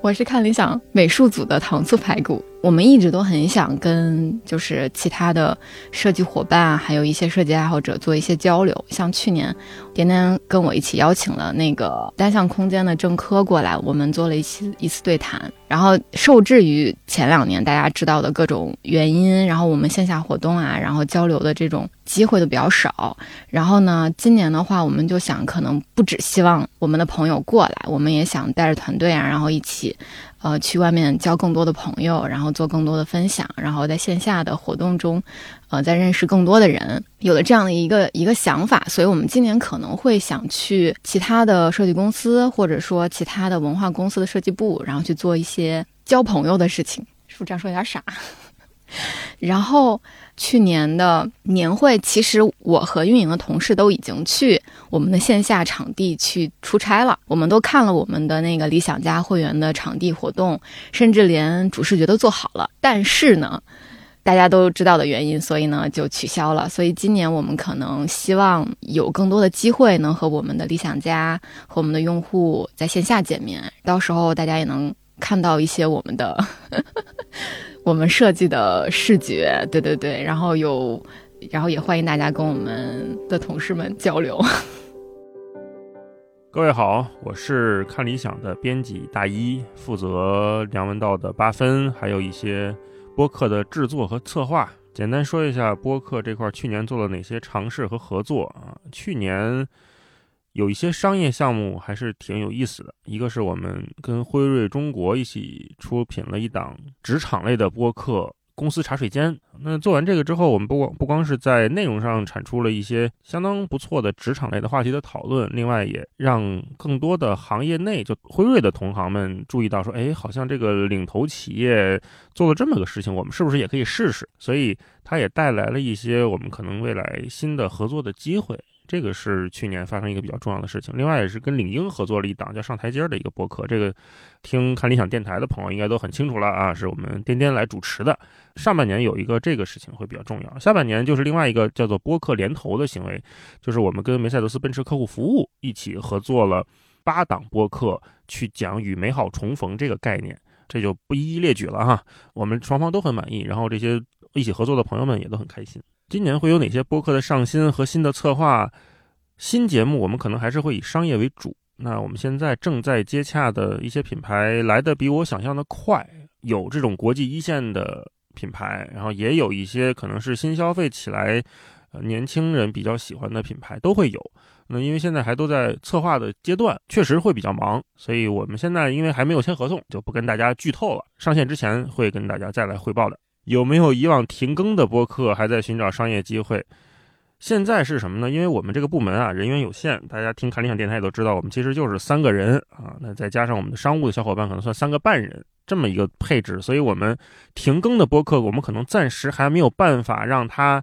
我是看理想美术组的糖醋排骨。我们一直都很想跟就是其他的设计伙伴，还有一些设计爱好者做一些交流。像去年，点点跟我一起邀请了那个单向空间的郑科过来，我们做了一期一次对谈。然后受制于前两年大家知道的各种原因，然后我们线下活动啊，然后交流的这种机会都比较少。然后呢，今年的话，我们就想可能不只希望我们的朋友过来，我们也想带着团队啊，然后一起。呃，去外面交更多的朋友，然后做更多的分享，然后在线下的活动中，呃，再认识更多的人，有了这样的一个一个想法，所以我们今年可能会想去其他的设计公司，或者说其他的文化公司的设计部，然后去做一些交朋友的事情。是不是这样说有点傻？然后。去年的年会，其实我和运营的同事都已经去我们的线下场地去出差了。我们都看了我们的那个理想家会员的场地活动，甚至连主视觉都做好了。但是呢，大家都知道的原因，所以呢就取消了。所以今年我们可能希望有更多的机会能和我们的理想家和我们的用户在线下见面，到时候大家也能看到一些我们的。[LAUGHS] 我们设计的视觉，对对对，然后有，然后也欢迎大家跟我们的同事们交流。[LAUGHS] 各位好，我是看理想的编辑大一，负责梁文道的八分，还有一些播客的制作和策划。简单说一下播客这块，去年做了哪些尝试和合作啊？去年。有一些商业项目还是挺有意思的。一个是我们跟辉瑞中国一起出品了一档职场类的播客《公司茶水间》。那做完这个之后，我们不光不光是在内容上产出了一些相当不错的职场类的话题的讨论，另外也让更多的行业内就辉瑞的同行们注意到，说，哎，好像这个领头企业做了这么个事情，我们是不是也可以试试？所以它也带来了一些我们可能未来新的合作的机会。这个是去年发生一个比较重要的事情，另外也是跟领英合作了一档叫上台阶的一个播客，这个听看理想电台的朋友应该都很清楚了啊，是我们颠颠来主持的。上半年有一个这个事情会比较重要，下半年就是另外一个叫做播客联投的行为，就是我们跟梅赛德斯奔驰客户服务一起合作了八档播客，去讲与美好重逢这个概念，这就不一一列举了哈。我们双方都很满意，然后这些一起合作的朋友们也都很开心。今年会有哪些播客的上新和新的策划？新节目我们可能还是会以商业为主。那我们现在正在接洽的一些品牌来的比我想象的快，有这种国际一线的品牌，然后也有一些可能是新消费起来，呃，年轻人比较喜欢的品牌都会有。那因为现在还都在策划的阶段，确实会比较忙，所以我们现在因为还没有签合同，就不跟大家剧透了。上线之前会跟大家再来汇报的。有没有以往停更的播客还在寻找商业机会？现在是什么呢？因为我们这个部门啊人员有限，大家听看理想电台也都知道，我们其实就是三个人啊，那再加上我们的商务的小伙伴，可能算三个半人这么一个配置，所以我们停更的播客，我们可能暂时还没有办法让它。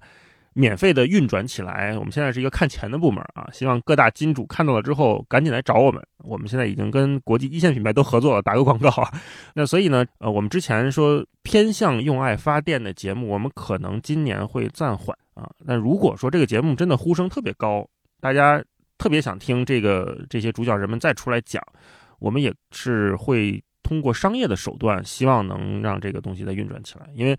免费的运转起来，我们现在是一个看钱的部门啊，希望各大金主看到了之后赶紧来找我们。我们现在已经跟国际一线品牌都合作了，打个广告啊。那所以呢，呃，我们之前说偏向用爱发电的节目，我们可能今年会暂缓啊。那如果说这个节目真的呼声特别高，大家特别想听这个这些主角人们再出来讲，我们也是会。通过商业的手段，希望能让这个东西再运转起来。因为，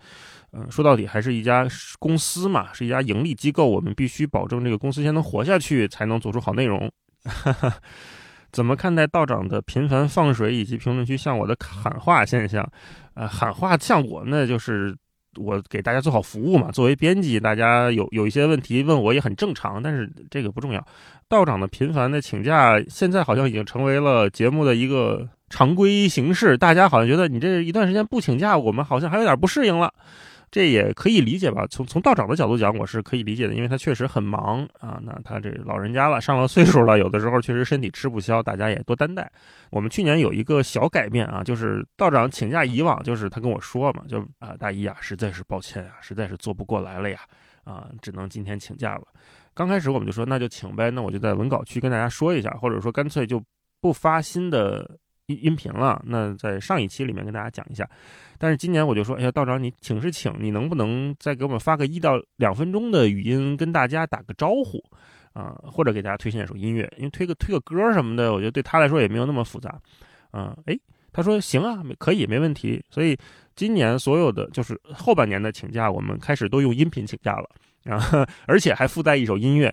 嗯，说到底还是一家公司嘛，是一家盈利机构，我们必须保证这个公司先能活下去，才能做出好内容。[LAUGHS] 怎么看待道长的频繁放水以及评论区向我的喊话现象？呃，喊话向我，那就是我给大家做好服务嘛。作为编辑，大家有有一些问题问我也很正常，但是这个不重要。道长的频繁的请假，现在好像已经成为了节目的一个。常规形式，大家好像觉得你这一段时间不请假，我们好像还有点不适应了。这也可以理解吧？从从道长的角度讲，我是可以理解的，因为他确实很忙啊。那他这老人家了，上了岁数了，有的时候确实身体吃不消，大家也多担待。我们去年有一个小改变啊，就是道长请假以往就是他跟我说嘛，就啊大姨啊，实在是抱歉啊，实在是做不过来了呀，啊，只能今天请假了。刚开始我们就说那就请呗，那我就在文稿区跟大家说一下，或者说干脆就不发新的。音音频了，那在上一期里面跟大家讲一下，但是今年我就说，哎呀，道长你请是请，你能不能再给我们发个一到两分钟的语音，跟大家打个招呼啊，或者给大家推荐一首音乐，因为推个推个歌什么的，我觉得对他来说也没有那么复杂，啊，哎，他说行啊，可以没问题，所以今年所有的就是后半年的请假，我们开始都用音频请假了啊，[LAUGHS] 而且还附带一首音乐，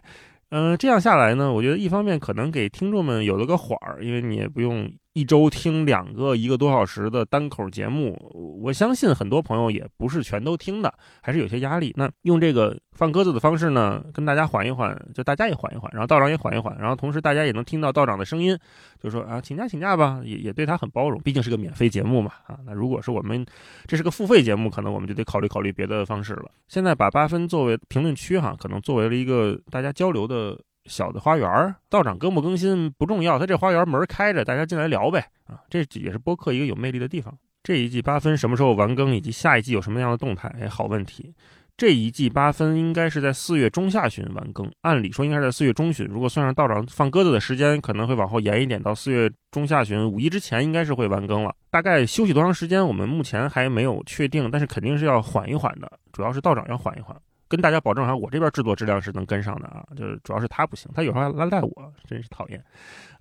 嗯，这样下来呢，我觉得一方面可能给听众们有了个缓儿，因为你也不用。一周听两个一个多小时的单口节目，我相信很多朋友也不是全都听的，还是有些压力。那用这个放鸽子的方式呢，跟大家缓一缓，就大家也缓一缓，然后道长也缓一缓，然后同时大家也能听到道长的声音，就说啊，请假请假吧，也也对他很包容，毕竟是个免费节目嘛啊。那如果是我们这是个付费节目，可能我们就得考虑考虑别的方式了。现在把八分作为评论区哈，可能作为了一个大家交流的。小的花园，道长更不更新不重要，他这花园门开着，大家进来聊呗啊，这也是播客一个有魅力的地方。这一季八分什么时候完更，以及下一季有什么样的动态？哎，好问题。这一季八分应该是在四月中下旬完更，按理说应该是在四月中旬。如果算上道长放鸽子的时间，可能会往后延一点，到四月中下旬，五一之前应该是会完更了。大概休息多长时间，我们目前还没有确定，但是肯定是要缓一缓的，主要是道长要缓一缓。跟大家保证哈，我这边制作质量是能跟上的啊，就是主要是他不行，他有时候还拉赖我，真是讨厌，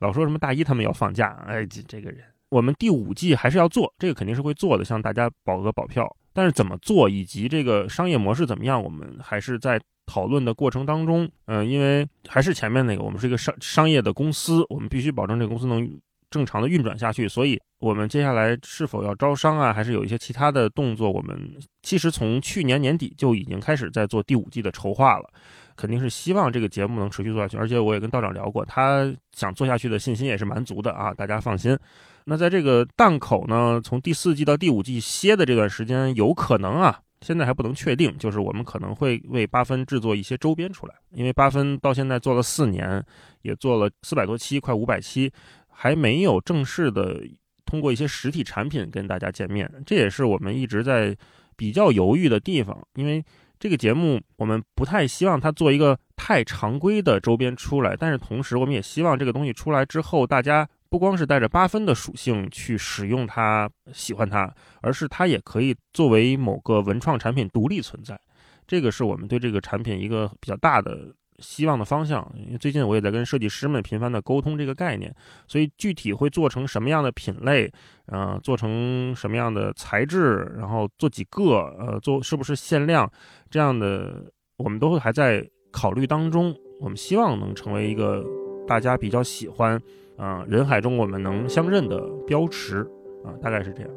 老说什么大一他们要放假，哎，这这个人，我们第五季还是要做，这个肯定是会做的，向大家保额保票，但是怎么做以及这个商业模式怎么样，我们还是在讨论的过程当中，嗯，因为还是前面那个，我们是一个商商业的公司，我们必须保证这个公司能。正常的运转下去，所以我们接下来是否要招商啊，还是有一些其他的动作？我们其实从去年年底就已经开始在做第五季的筹划了，肯定是希望这个节目能持续做下去。而且我也跟道长聊过，他想做下去的信心也是蛮足的啊，大家放心。那在这个档口呢，从第四季到第五季歇的这段时间，有可能啊，现在还不能确定，就是我们可能会为八分制作一些周边出来，因为八分到现在做了四年，也做了四百多期，快五百期。还没有正式的通过一些实体产品跟大家见面，这也是我们一直在比较犹豫的地方。因为这个节目，我们不太希望它做一个太常规的周边出来，但是同时，我们也希望这个东西出来之后，大家不光是带着八分的属性去使用它、喜欢它，而是它也可以作为某个文创产品独立存在。这个是我们对这个产品一个比较大的。希望的方向，因为最近我也在跟设计师们频繁的沟通这个概念，所以具体会做成什么样的品类，呃，做成什么样的材质，然后做几个，呃，做是不是限量，这样的我们都还在考虑当中。我们希望能成为一个大家比较喜欢，啊，人海中我们能相认的标识，啊，大概是这样。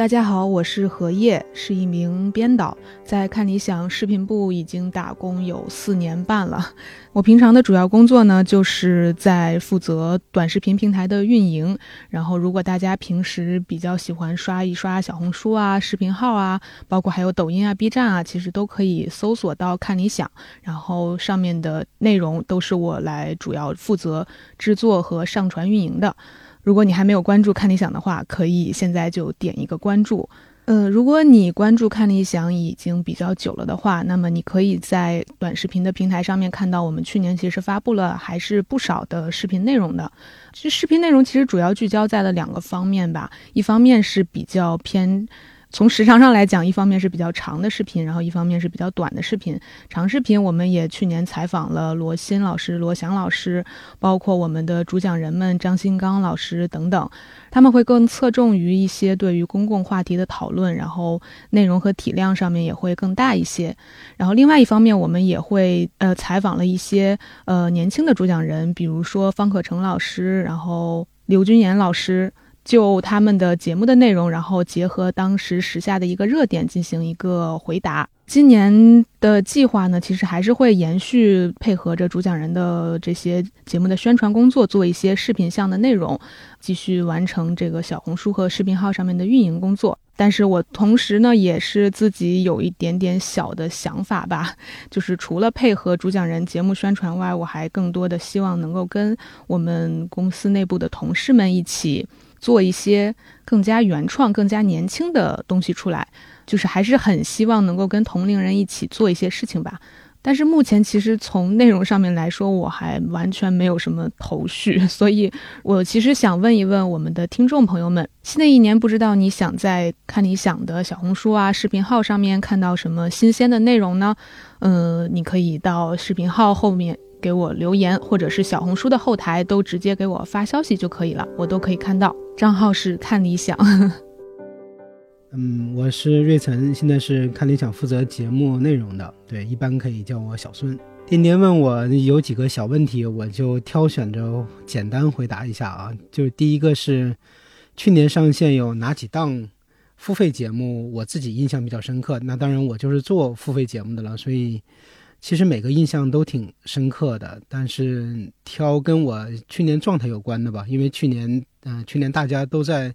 大家好，我是何叶，是一名编导，在看理想视频部已经打工有四年半了。我平常的主要工作呢，就是在负责短视频平台的运营。然后，如果大家平时比较喜欢刷一刷小红书啊、视频号啊，包括还有抖音啊、B 站啊，其实都可以搜索到看理想。然后上面的内容都是我来主要负责制作和上传运营的。如果你还没有关注看理想的话，可以现在就点一个关注。呃，如果你关注看理想已经比较久了的话，那么你可以在短视频的平台上面看到，我们去年其实发布了还是不少的视频内容的。其实视频内容其实主要聚焦在了两个方面吧，一方面是比较偏。从时长上来讲，一方面是比较长的视频，然后一方面是比较短的视频。长视频我们也去年采访了罗新老师、罗翔老师，包括我们的主讲人们张新刚老师等等，他们会更侧重于一些对于公共话题的讨论，然后内容和体量上面也会更大一些。然后另外一方面，我们也会呃采访了一些呃年轻的主讲人，比如说方可成老师，然后刘军岩老师。就他们的节目的内容，然后结合当时时下的一个热点进行一个回答。今年的计划呢，其实还是会延续配合着主讲人的这些节目的宣传工作，做一些视频项的内容，继续完成这个小红书和视频号上面的运营工作。但是我同时呢，也是自己有一点点小的想法吧，[LAUGHS] 就是除了配合主讲人节目宣传外，我还更多的希望能够跟我们公司内部的同事们一起做一些更加原创、更加年轻的东西出来。就是还是很希望能够跟同龄人一起做一些事情吧，但是目前其实从内容上面来说，我还完全没有什么头绪，所以我其实想问一问我们的听众朋友们，新的一年不知道你想在看你想的小红书啊、视频号上面看到什么新鲜的内容呢？嗯，你可以到视频号后面给我留言，或者是小红书的后台都直接给我发消息就可以了，我都可以看到。账号是看理想。[LAUGHS] 嗯，我是瑞晨，现在是看理想负责节目内容的，对，一般可以叫我小孙。天天问我有几个小问题，我就挑选着简单回答一下啊。就是第一个是，去年上线有哪几档付费节目，我自己印象比较深刻。那当然，我就是做付费节目的了，所以。其实每个印象都挺深刻的，但是挑跟我去年状态有关的吧，因为去年，嗯，去年大家都在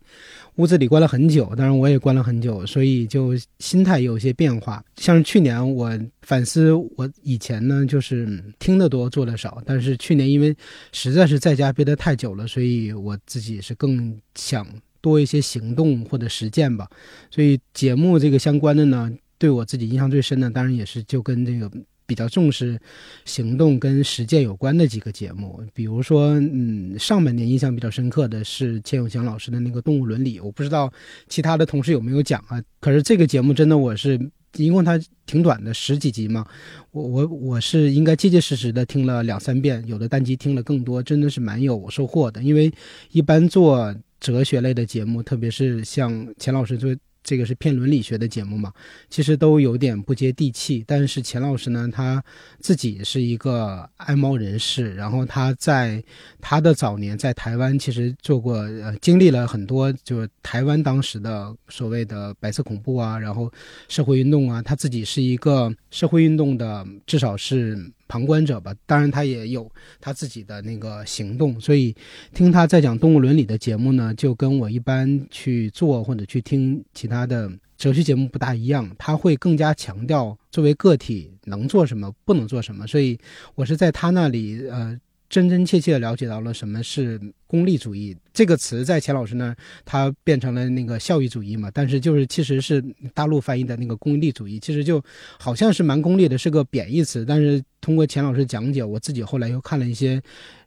屋子里关了很久，当然我也关了很久，所以就心态有些变化。像是去年我反思，我以前呢就是听得多，做的少，但是去年因为实在是在家憋得太久了，所以我自己是更想多一些行动或者实践吧。所以节目这个相关的呢，对我自己印象最深的，当然也是就跟这个。比较重视行动跟实践有关的几个节目，比如说，嗯，上半年印象比较深刻的是钱永祥老师的那个动物伦理，我不知道其他的同事有没有讲啊。可是这个节目真的我是，因为它挺短的，十几集嘛，我我我是应该结结实实的听了两三遍，有的单集听了更多，真的是蛮有收获的。因为一般做哲学类的节目，特别是像钱老师做。这个是偏伦理学的节目嘛，其实都有点不接地气。但是钱老师呢，他自己是一个爱猫人士，然后他在他的早年在台湾其实做过，呃，经历了很多，就是台湾当时的所谓的白色恐怖啊，然后社会运动啊，他自己是一个社会运动的，至少是。旁观者吧，当然他也有他自己的那个行动，所以听他在讲动物伦理的节目呢，就跟我一般去做或者去听其他的哲学节目不大一样，他会更加强调作为个体能做什么，不能做什么，所以我是在他那里呃。真真切切的了解到了什么是功利主义这个词，在钱老师那，他变成了那个效益主义嘛。但是就是其实是大陆翻译的那个功利主义，其实就好像是蛮功利的，是个贬义词。但是通过钱老师讲解，我自己后来又看了一些，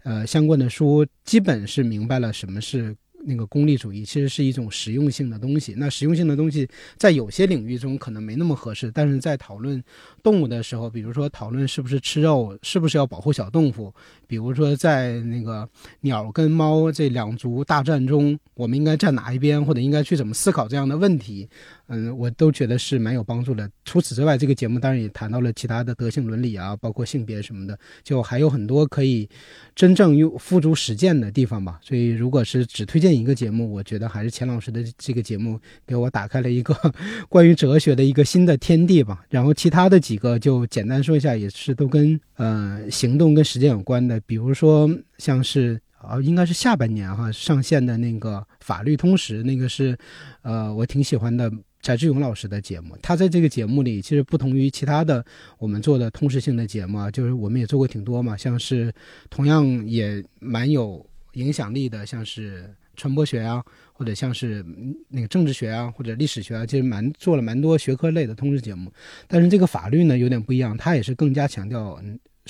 呃相关的书，基本是明白了什么是。那个功利主义其实是一种实用性的东西，那实用性的东西在有些领域中可能没那么合适，但是在讨论动物的时候，比如说讨论是不是吃肉，是不是要保护小动物，比如说在那个鸟跟猫这两族大战中，我们应该站哪一边，或者应该去怎么思考这样的问题。嗯，我都觉得是蛮有帮助的。除此之外，这个节目当然也谈到了其他的德性伦理啊，包括性别什么的，就还有很多可以真正用付诸实践的地方吧。所以，如果是只推荐一个节目，我觉得还是钱老师的这个节目给我打开了一个 [LAUGHS] 关于哲学的一个新的天地吧。然后，其他的几个就简单说一下，也是都跟呃行动跟实践有关的，比如说像是。啊，应该是下半年哈上线的那个法律通识，那个是，呃，我挺喜欢的翟志勇老师的节目。他在这个节目里，其实不同于其他的我们做的通识性的节目啊，就是我们也做过挺多嘛，像是同样也蛮有影响力的，像是传播学啊，或者像是那个政治学啊，或者历史学啊，其实蛮做了蛮多学科类的通识节目。但是这个法律呢有点不一样，他也是更加强调。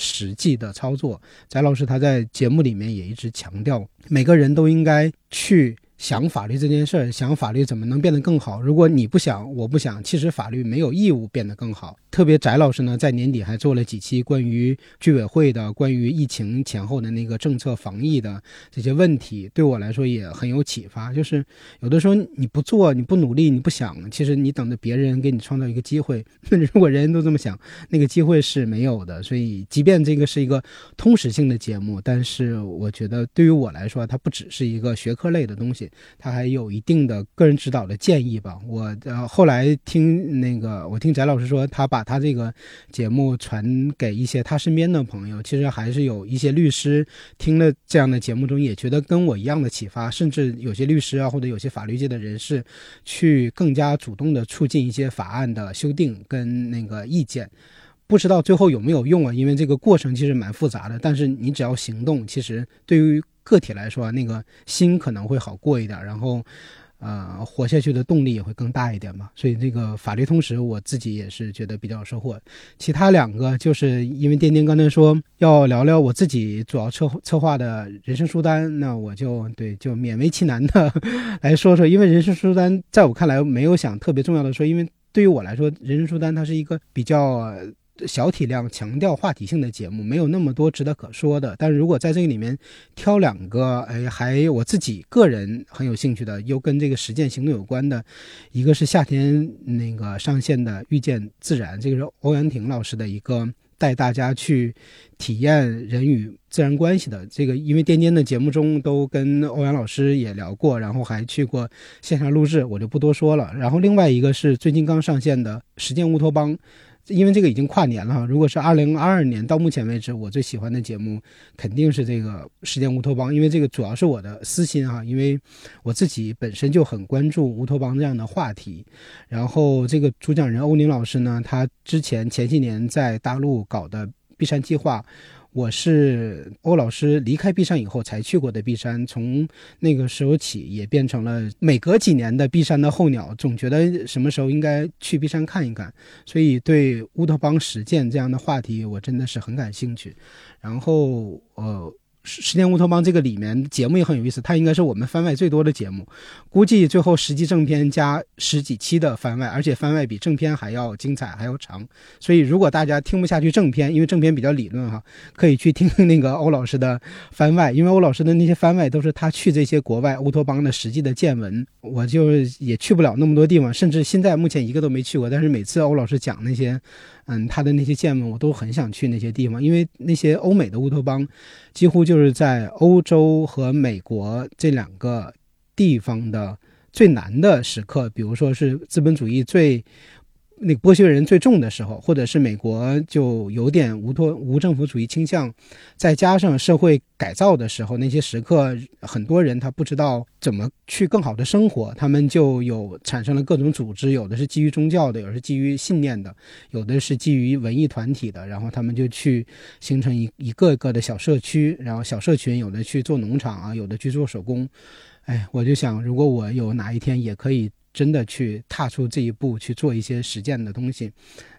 实际的操作，翟老师他在节目里面也一直强调，每个人都应该去。想法律这件事儿，想法律怎么能变得更好？如果你不想，我不想，其实法律没有义务变得更好。特别翟老师呢，在年底还做了几期关于居委会的、关于疫情前后的那个政策防疫的这些问题，对我来说也很有启发。就是有的时候你不做，你不努力，你不想，其实你等着别人给你创造一个机会。[LAUGHS] 如果人人都这么想，那个机会是没有的。所以，即便这个是一个通识性的节目，但是我觉得对于我来说，它不只是一个学科类的东西。他还有一定的个人指导的建议吧。我呃后来听那个，我听翟老师说，他把把他这个节目传给一些他身边的朋友。其实还是有一些律师听了这样的节目中，也觉得跟我一样的启发，甚至有些律师啊，或者有些法律界的人士，去更加主动的促进一些法案的修订跟那个意见。不知道最后有没有用啊？因为这个过程其实蛮复杂的。但是你只要行动，其实对于个体来说，那个心可能会好过一点，然后，呃，活下去的动力也会更大一点嘛。所以这个法律通识，我自己也是觉得比较收获。其他两个就是因为颠颠刚才说要聊聊我自己主要策策划的人生书单，那我就对就勉为其难的来说说。因为人生书单在我看来没有想特别重要的说，因为对于我来说，人生书单它是一个比较。小体量、强调话题性的节目，没有那么多值得可说的。但是如果在这个里面挑两个，哎，还我自己个人很有兴趣的，又跟这个实践行动有关的，一个是夏天那个上线的《遇见自然》，这个是欧阳婷老师的一个带大家去体验人与自然关系的。这个因为颠颠的节目中都跟欧阳老师也聊过，然后还去过线上录制，我就不多说了。然后另外一个是最近刚上线的《实践乌托邦》。因为这个已经跨年了哈，如果是二零二二年到目前为止，我最喜欢的节目肯定是这个《时间乌托邦》，因为这个主要是我的私心哈，因为我自己本身就很关注乌托邦这样的话题。然后这个主讲人欧宁老师呢，他之前前些年在大陆搞的“碧山计划”。我是欧老师离开璧山以后才去过的璧山，从那个时候起也变成了每隔几年的璧山的候鸟，总觉得什么时候应该去璧山看一看，所以对乌托邦实践这样的话题我真的是很感兴趣。然后，呃。《十年乌托邦》这个里面节目也很有意思，它应该是我们番外最多的节目，估计最后十集正片加十几期的番外，而且番外比正片还要精彩还要长。所以如果大家听不下去正片，因为正片比较理论哈，可以去听那个欧老师的番外，因为欧老师的那些番外都是他去这些国外乌托邦的实际的见闻。我就也去不了那么多地方，甚至现在目前一个都没去过。但是每次欧老师讲那些。嗯，他的那些见闻，我都很想去那些地方，因为那些欧美的乌托邦，几乎就是在欧洲和美国这两个地方的最难的时刻，比如说是资本主义最。那个剥削人最重的时候，或者是美国就有点无托无政府主义倾向，再加上社会改造的时候，那些时刻，很多人他不知道怎么去更好的生活，他们就有产生了各种组织，有的是基于宗教的，有的是基于信念的，有的是基于文艺团体的，然后他们就去形成一一个一个的小社区，然后小社群，有的去做农场啊，有的去做手工，哎，我就想，如果我有哪一天也可以。真的去踏出这一步去做一些实践的东西，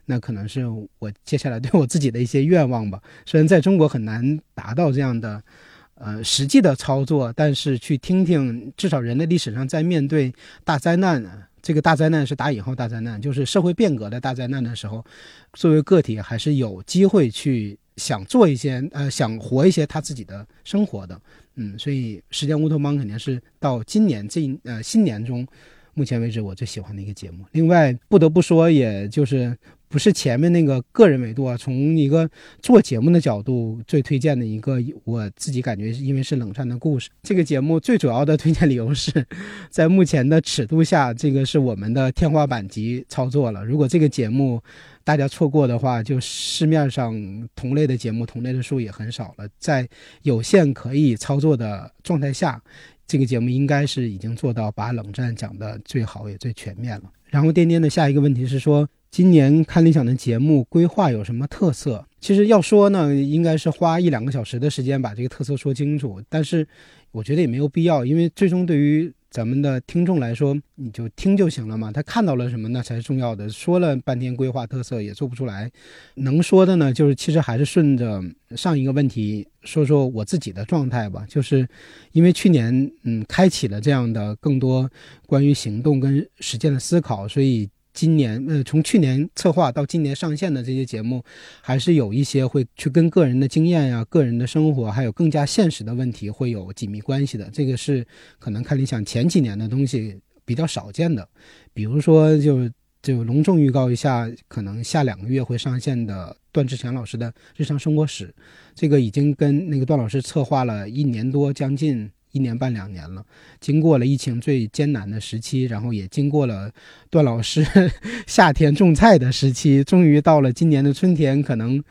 那可能是我接下来对我自己的一些愿望吧。虽然在中国很难达到这样的，呃，实际的操作，但是去听听，至少人类历史上在面对大灾难，这个大灾难是打引号大灾难，就是社会变革的大灾难的时候，作为个体还是有机会去想做一些，呃，想活一些他自己的生活的。嗯，所以时间乌托邦肯定是到今年这呃新年中。目前为止，我最喜欢的一个节目。另外，不得不说，也就是不是前面那个个人维度啊，从一个做节目的角度，最推荐的一个，我自己感觉，因为是冷战的故事。这个节目最主要的推荐理由是，在目前的尺度下，这个是我们的天花板级操作了。如果这个节目大家错过的话，就市面上同类的节目、同类的书也很少了。在有限可以操作的状态下。这个节目应该是已经做到把冷战讲的最好也最全面了。然后颠颠的下一个问题是说，今年看理想的节目规划有什么特色？其实要说呢，应该是花一两个小时的时间把这个特色说清楚。但是我觉得也没有必要，因为最终对于咱们的听众来说，你就听就行了嘛。他看到了什么，那才是重要的。说了半天规划特色也做不出来，能说的呢，就是其实还是顺着上一个问题说说我自己的状态吧。就是因为去年嗯开启了这样的更多关于行动跟实践的思考，所以。今年，呃，从去年策划到今年上线的这些节目，还是有一些会去跟个人的经验呀、个人的生活，还有更加现实的问题会有紧密关系的。这个是可能看理想前几年的东西比较少见的。比如说，就就隆重预告一下，可能下两个月会上线的段志强老师的日常生活史，这个已经跟那个段老师策划了一年多，将近。一年半两年了，经过了疫情最艰难的时期，然后也经过了段老师 [LAUGHS] 夏天种菜的时期，终于到了今年的春天，可能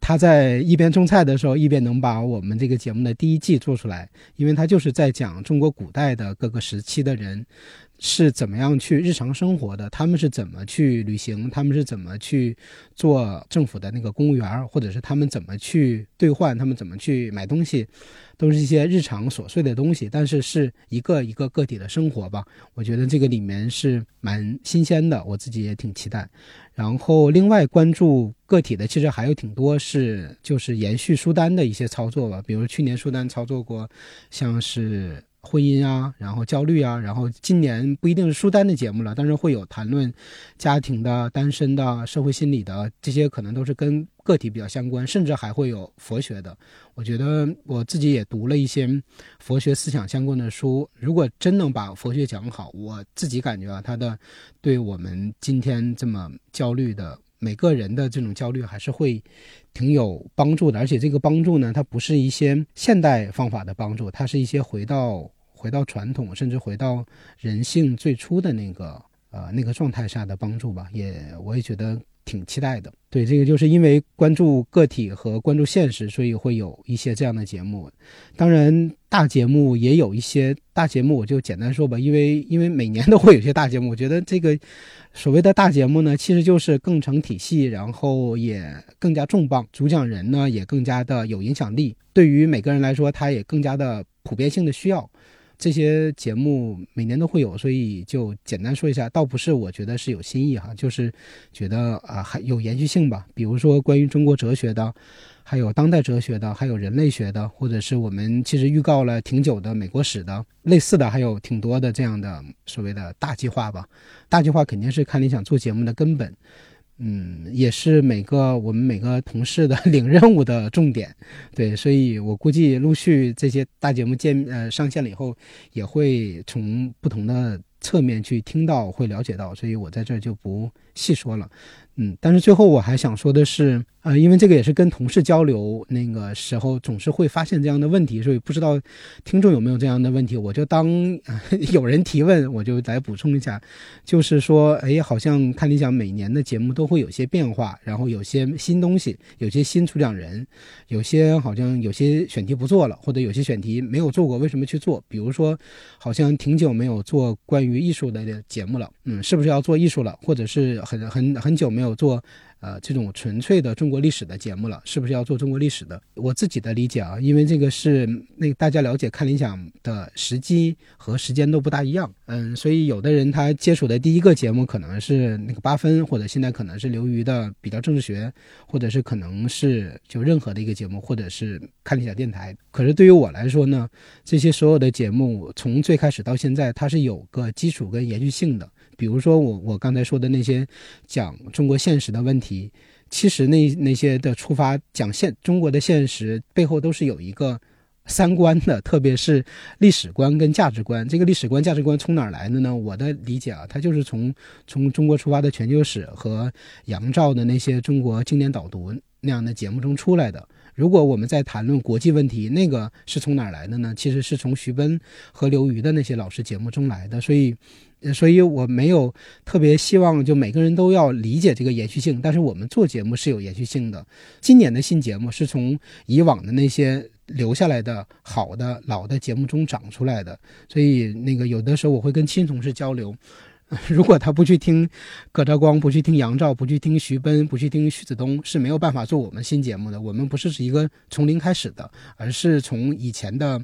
他在一边种菜的时候，一边能把我们这个节目的第一季做出来，因为他就是在讲中国古代的各个时期的人。是怎么样去日常生活的？他们是怎么去旅行？他们是怎么去做政府的那个公务员？或者是他们怎么去兑换？他们怎么去买东西？都是一些日常琐碎的东西，但是是一个一个个体的生活吧。我觉得这个里面是蛮新鲜的，我自己也挺期待。然后另外关注个体的，其实还有挺多是就是延续书单的一些操作吧，比如去年书单操作过，像是。婚姻啊，然后焦虑啊，然后今年不一定是书单的节目了，但是会有谈论家庭的、单身的、社会心理的这些，可能都是跟个体比较相关，甚至还会有佛学的。我觉得我自己也读了一些佛学思想相关的书，如果真能把佛学讲好，我自己感觉啊，它的对我们今天这么焦虑的。每个人的这种焦虑还是会挺有帮助的，而且这个帮助呢，它不是一些现代方法的帮助，它是一些回到回到传统，甚至回到人性最初的那个呃那个状态下的帮助吧。也我也觉得。挺期待的，对这个就是因为关注个体和关注现实，所以会有一些这样的节目。当然，大节目也有一些大节目，我就简单说吧，因为因为每年都会有些大节目。我觉得这个所谓的大节目呢，其实就是更成体系，然后也更加重磅，主讲人呢也更加的有影响力。对于每个人来说，他也更加的普遍性的需要。这些节目每年都会有，所以就简单说一下，倒不是我觉得是有新意哈，就是觉得啊还有延续性吧。比如说关于中国哲学的，还有当代哲学的，还有人类学的，或者是我们其实预告了挺久的美国史的，类似的还有挺多的这样的所谓的大计划吧。大计划肯定是看理想做节目的根本。嗯，也是每个我们每个同事的 [LAUGHS] 领任务的重点，对，所以我估计陆续这些大节目见呃上线了以后，也会从不同的侧面去听到，会了解到，所以我在这就不细说了。嗯，但是最后我还想说的是，呃，因为这个也是跟同事交流那个时候，总是会发现这样的问题，所以不知道听众有没有这样的问题，我就当 [LAUGHS] 有人提问，我就来补充一下，就是说，哎，好像看理想每年的节目都会有些变化，然后有些新东西，有些新出讲人，有些好像有些选题不做了，或者有些选题没有做过，为什么去做？比如说，好像挺久没有做关于艺术的节目了，嗯，是不是要做艺术了？或者是很很很久没有。做。呃，这种纯粹的中国历史的节目了，是不是要做中国历史的？我自己的理解啊，因为这个是那大家了解看理想的时机和时间都不大一样，嗯，所以有的人他接触的第一个节目可能是那个八分，或者现在可能是刘瑜的比较政治学，或者是可能是就任何的一个节目，或者是看理想电台。可是对于我来说呢，这些所有的节目从最开始到现在，它是有个基础跟延续性的。比如说我我刚才说的那些讲中国现实的问题，其实那那些的出发讲现中国的现实背后都是有一个三观的，特别是历史观跟价值观。这个历史观价值观从哪儿来的呢？我的理解啊，它就是从从中国出发的全球史和杨照的那些中国经典导读那样的节目中出来的。如果我们在谈论国际问题，那个是从哪儿来的呢？其实是从徐奔和刘瑜的那些老师节目中来的。所以。所以我没有特别希望，就每个人都要理解这个延续性。但是我们做节目是有延续性的。今年的新节目是从以往的那些留下来的好的老的节目中长出来的。所以那个有的时候我会跟新同事交流。[LAUGHS] 如果他不去听葛兆光，不去听杨照，不去听徐奔，不去听徐子东，是没有办法做我们新节目的。我们不是是一个从零开始的，而是从以前的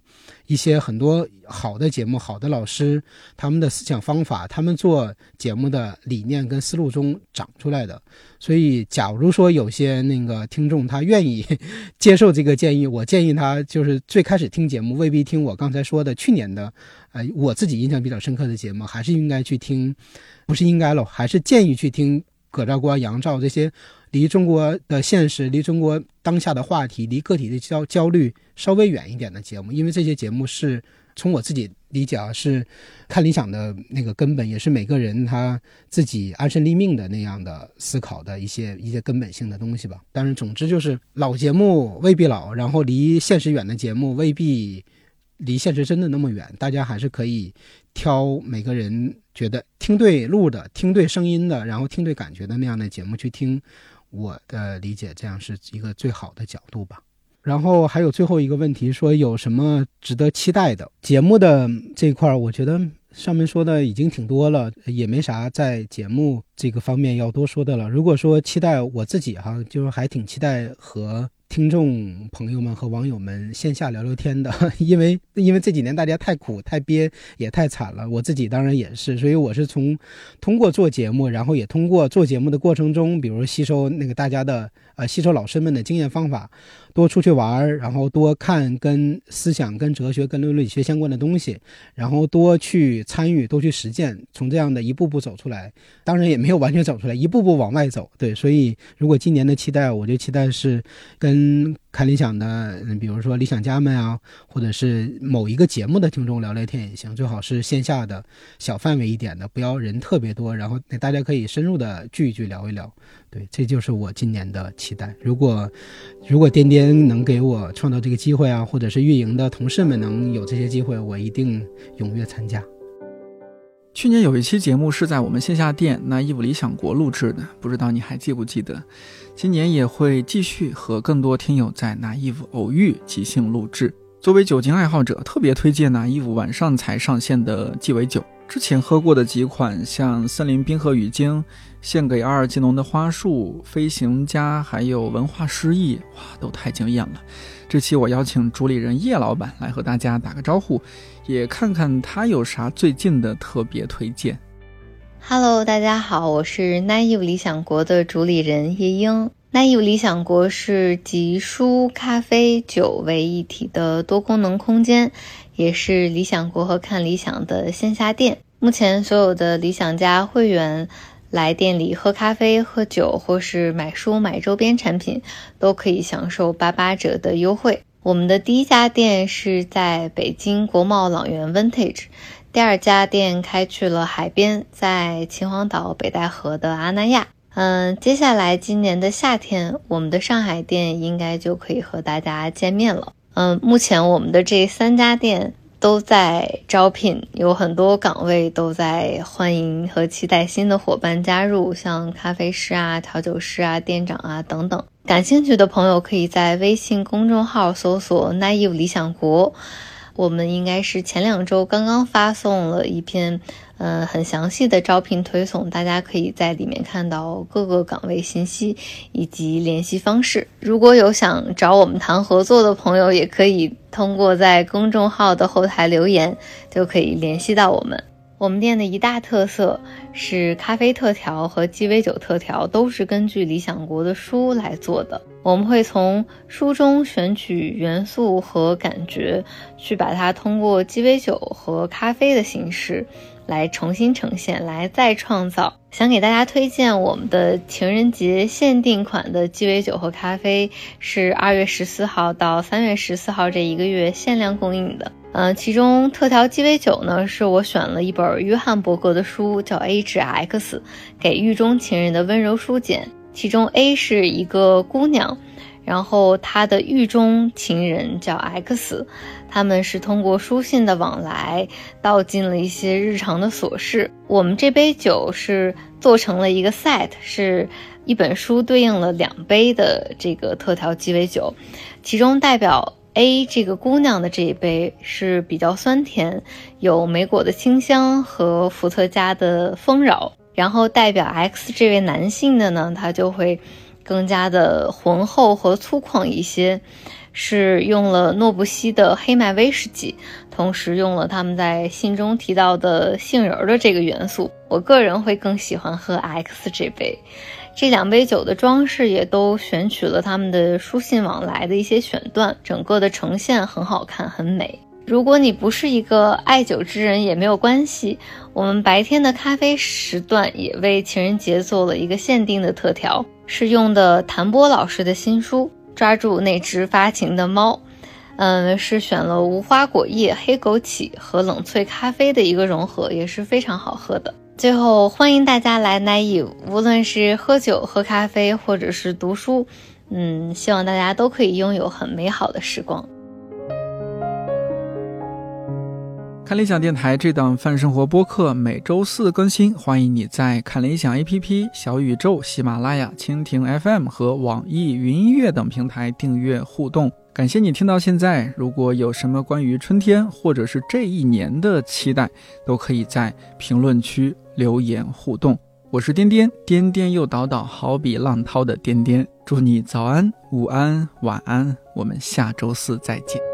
一些很多好的节目、好的老师他们的思想方法、他们做节目的理念跟思路中长出来的。所以，假如说有些那个听众他愿意接受这个建议，我建议他就是最开始听节目未必听我刚才说的去年的。呃，我自己印象比较深刻的节目，还是应该去听，不是应该了，还是建议去听葛兆光、杨照这些离中国的现实、离中国当下的话题、离个体的焦焦虑稍微远一点的节目，因为这些节目是从我自己理解啊，是看理想的那个根本，也是每个人他自己安身立命的那样的思考的一些一些根本性的东西吧。但是，总之就是老节目未必老，然后离现实远的节目未必。离现实真的那么远，大家还是可以挑每个人觉得听对路的、听对声音的，然后听对感觉的那样的节目去听。我的理解，这样是一个最好的角度吧。然后还有最后一个问题，说有什么值得期待的节目的这一块儿，我觉得上面说的已经挺多了，也没啥在节目这个方面要多说的了。如果说期待我自己哈，就是还挺期待和。听众朋友们和网友们线下聊聊天的，[LAUGHS] 因为因为这几年大家太苦太憋也太惨了，我自己当然也是，所以我是从通过做节目，然后也通过做节目的过程中，比如吸收那个大家的吸收老师们的经验方法。多出去玩儿，然后多看跟思想、跟哲学、跟伦理学相关的东西，然后多去参与、多去实践，从这样的一步步走出来。当然也没有完全走出来，一步步往外走。对，所以如果今年的期待，我就期待是跟。看理想的，比如说理想家们啊，或者是某一个节目的听众聊聊天也行，最好是线下的小范围一点的，不要人特别多，然后大家可以深入的聚一聚，聊一聊。对，这就是我今年的期待。如果如果颠颠能给我创造这个机会啊，或者是运营的同事们能有这些机会，我一定踊跃参加。去年有一期节目是在我们线下店那伊夫理想国录制的，不知道你还记不记得？今年也会继续和更多听友在那伊夫偶遇即兴录制。作为酒精爱好者，特别推荐那伊夫晚上才上线的鸡尾酒。之前喝过的几款，像森林冰河语经、献给阿尔吉农的花束、飞行家，还有文化诗意，哇，都太惊艳了。这期我邀请主理人叶老板来和大家打个招呼，也看看他有啥最近的特别推荐。Hello，大家好，我是 naive 理想国的主理人叶英。naive 理想国是集书、咖啡、酒为一体的多功能空间，也是理想国和看理想的线下店。目前所有的理想家会员。来店里喝咖啡、喝酒，或是买书、买周边产品，都可以享受八八折的优惠。我们的第一家店是在北京国贸朗园 Vintage，第二家店开去了海边，在秦皇岛北戴河的阿那亚。嗯，接下来今年的夏天，我们的上海店应该就可以和大家见面了。嗯，目前我们的这三家店。都在招聘，有很多岗位都在欢迎和期待新的伙伴加入，像咖啡师啊、调酒师啊、店长啊等等。感兴趣的朋友可以在微信公众号搜索 “naive 理想国”。我们应该是前两周刚刚发送了一篇，嗯，很详细的招聘推送，大家可以在里面看到各个岗位信息以及联系方式。如果有想找我们谈合作的朋友，也可以通过在公众号的后台留言，就可以联系到我们。我们店的一大特色是咖啡特调和鸡尾酒特调都是根据理想国的书来做的。我们会从书中选取元素和感觉，去把它通过鸡尾酒和咖啡的形式来重新呈现，来再创造。想给大家推荐我们的情人节限定款的鸡尾酒和咖啡，是二月十四号到三月十四号这一个月限量供应的。嗯，其中特调鸡尾酒呢，是我选了一本约翰伯格的书，叫《A 至 X》，给狱中情人的温柔书简。其中 A 是一个姑娘，然后她的狱中情人叫 X，他们是通过书信的往来，道尽了一些日常的琐事。我们这杯酒是做成了一个 set，是一本书对应了两杯的这个特调鸡尾酒，其中代表。A 这个姑娘的这一杯是比较酸甜，有莓果的清香和伏特加的丰饶。然后代表 X 这位男性的呢，他就会更加的浑厚和粗犷一些，是用了诺布西的黑麦威士忌，同时用了他们在信中提到的杏仁的这个元素。我个人会更喜欢喝 X 这杯。这两杯酒的装饰也都选取了他们的书信往来的一些选段，整个的呈现很好看，很美。如果你不是一个爱酒之人也没有关系，我们白天的咖啡时段也为情人节做了一个限定的特调，是用的谭波老师的新书《抓住那只发情的猫》，嗯，是选了无花果叶、黑枸杞和冷萃咖啡的一个融合，也是非常好喝的。最后，欢迎大家来 naive，无论是喝酒、喝咖啡，或者是读书，嗯，希望大家都可以拥有很美好的时光。看理想电台这档泛生活播客每周四更新，欢迎你在看理想 APP、小宇宙、喜马拉雅、蜻蜓 FM 和网易云音乐等平台订阅互动。感谢你听到现在，如果有什么关于春天或者是这一年的期待，都可以在评论区留言互动。我是颠颠，颠颠又倒倒，好比浪涛的颠颠。祝你早安、午安、晚安，我们下周四再见。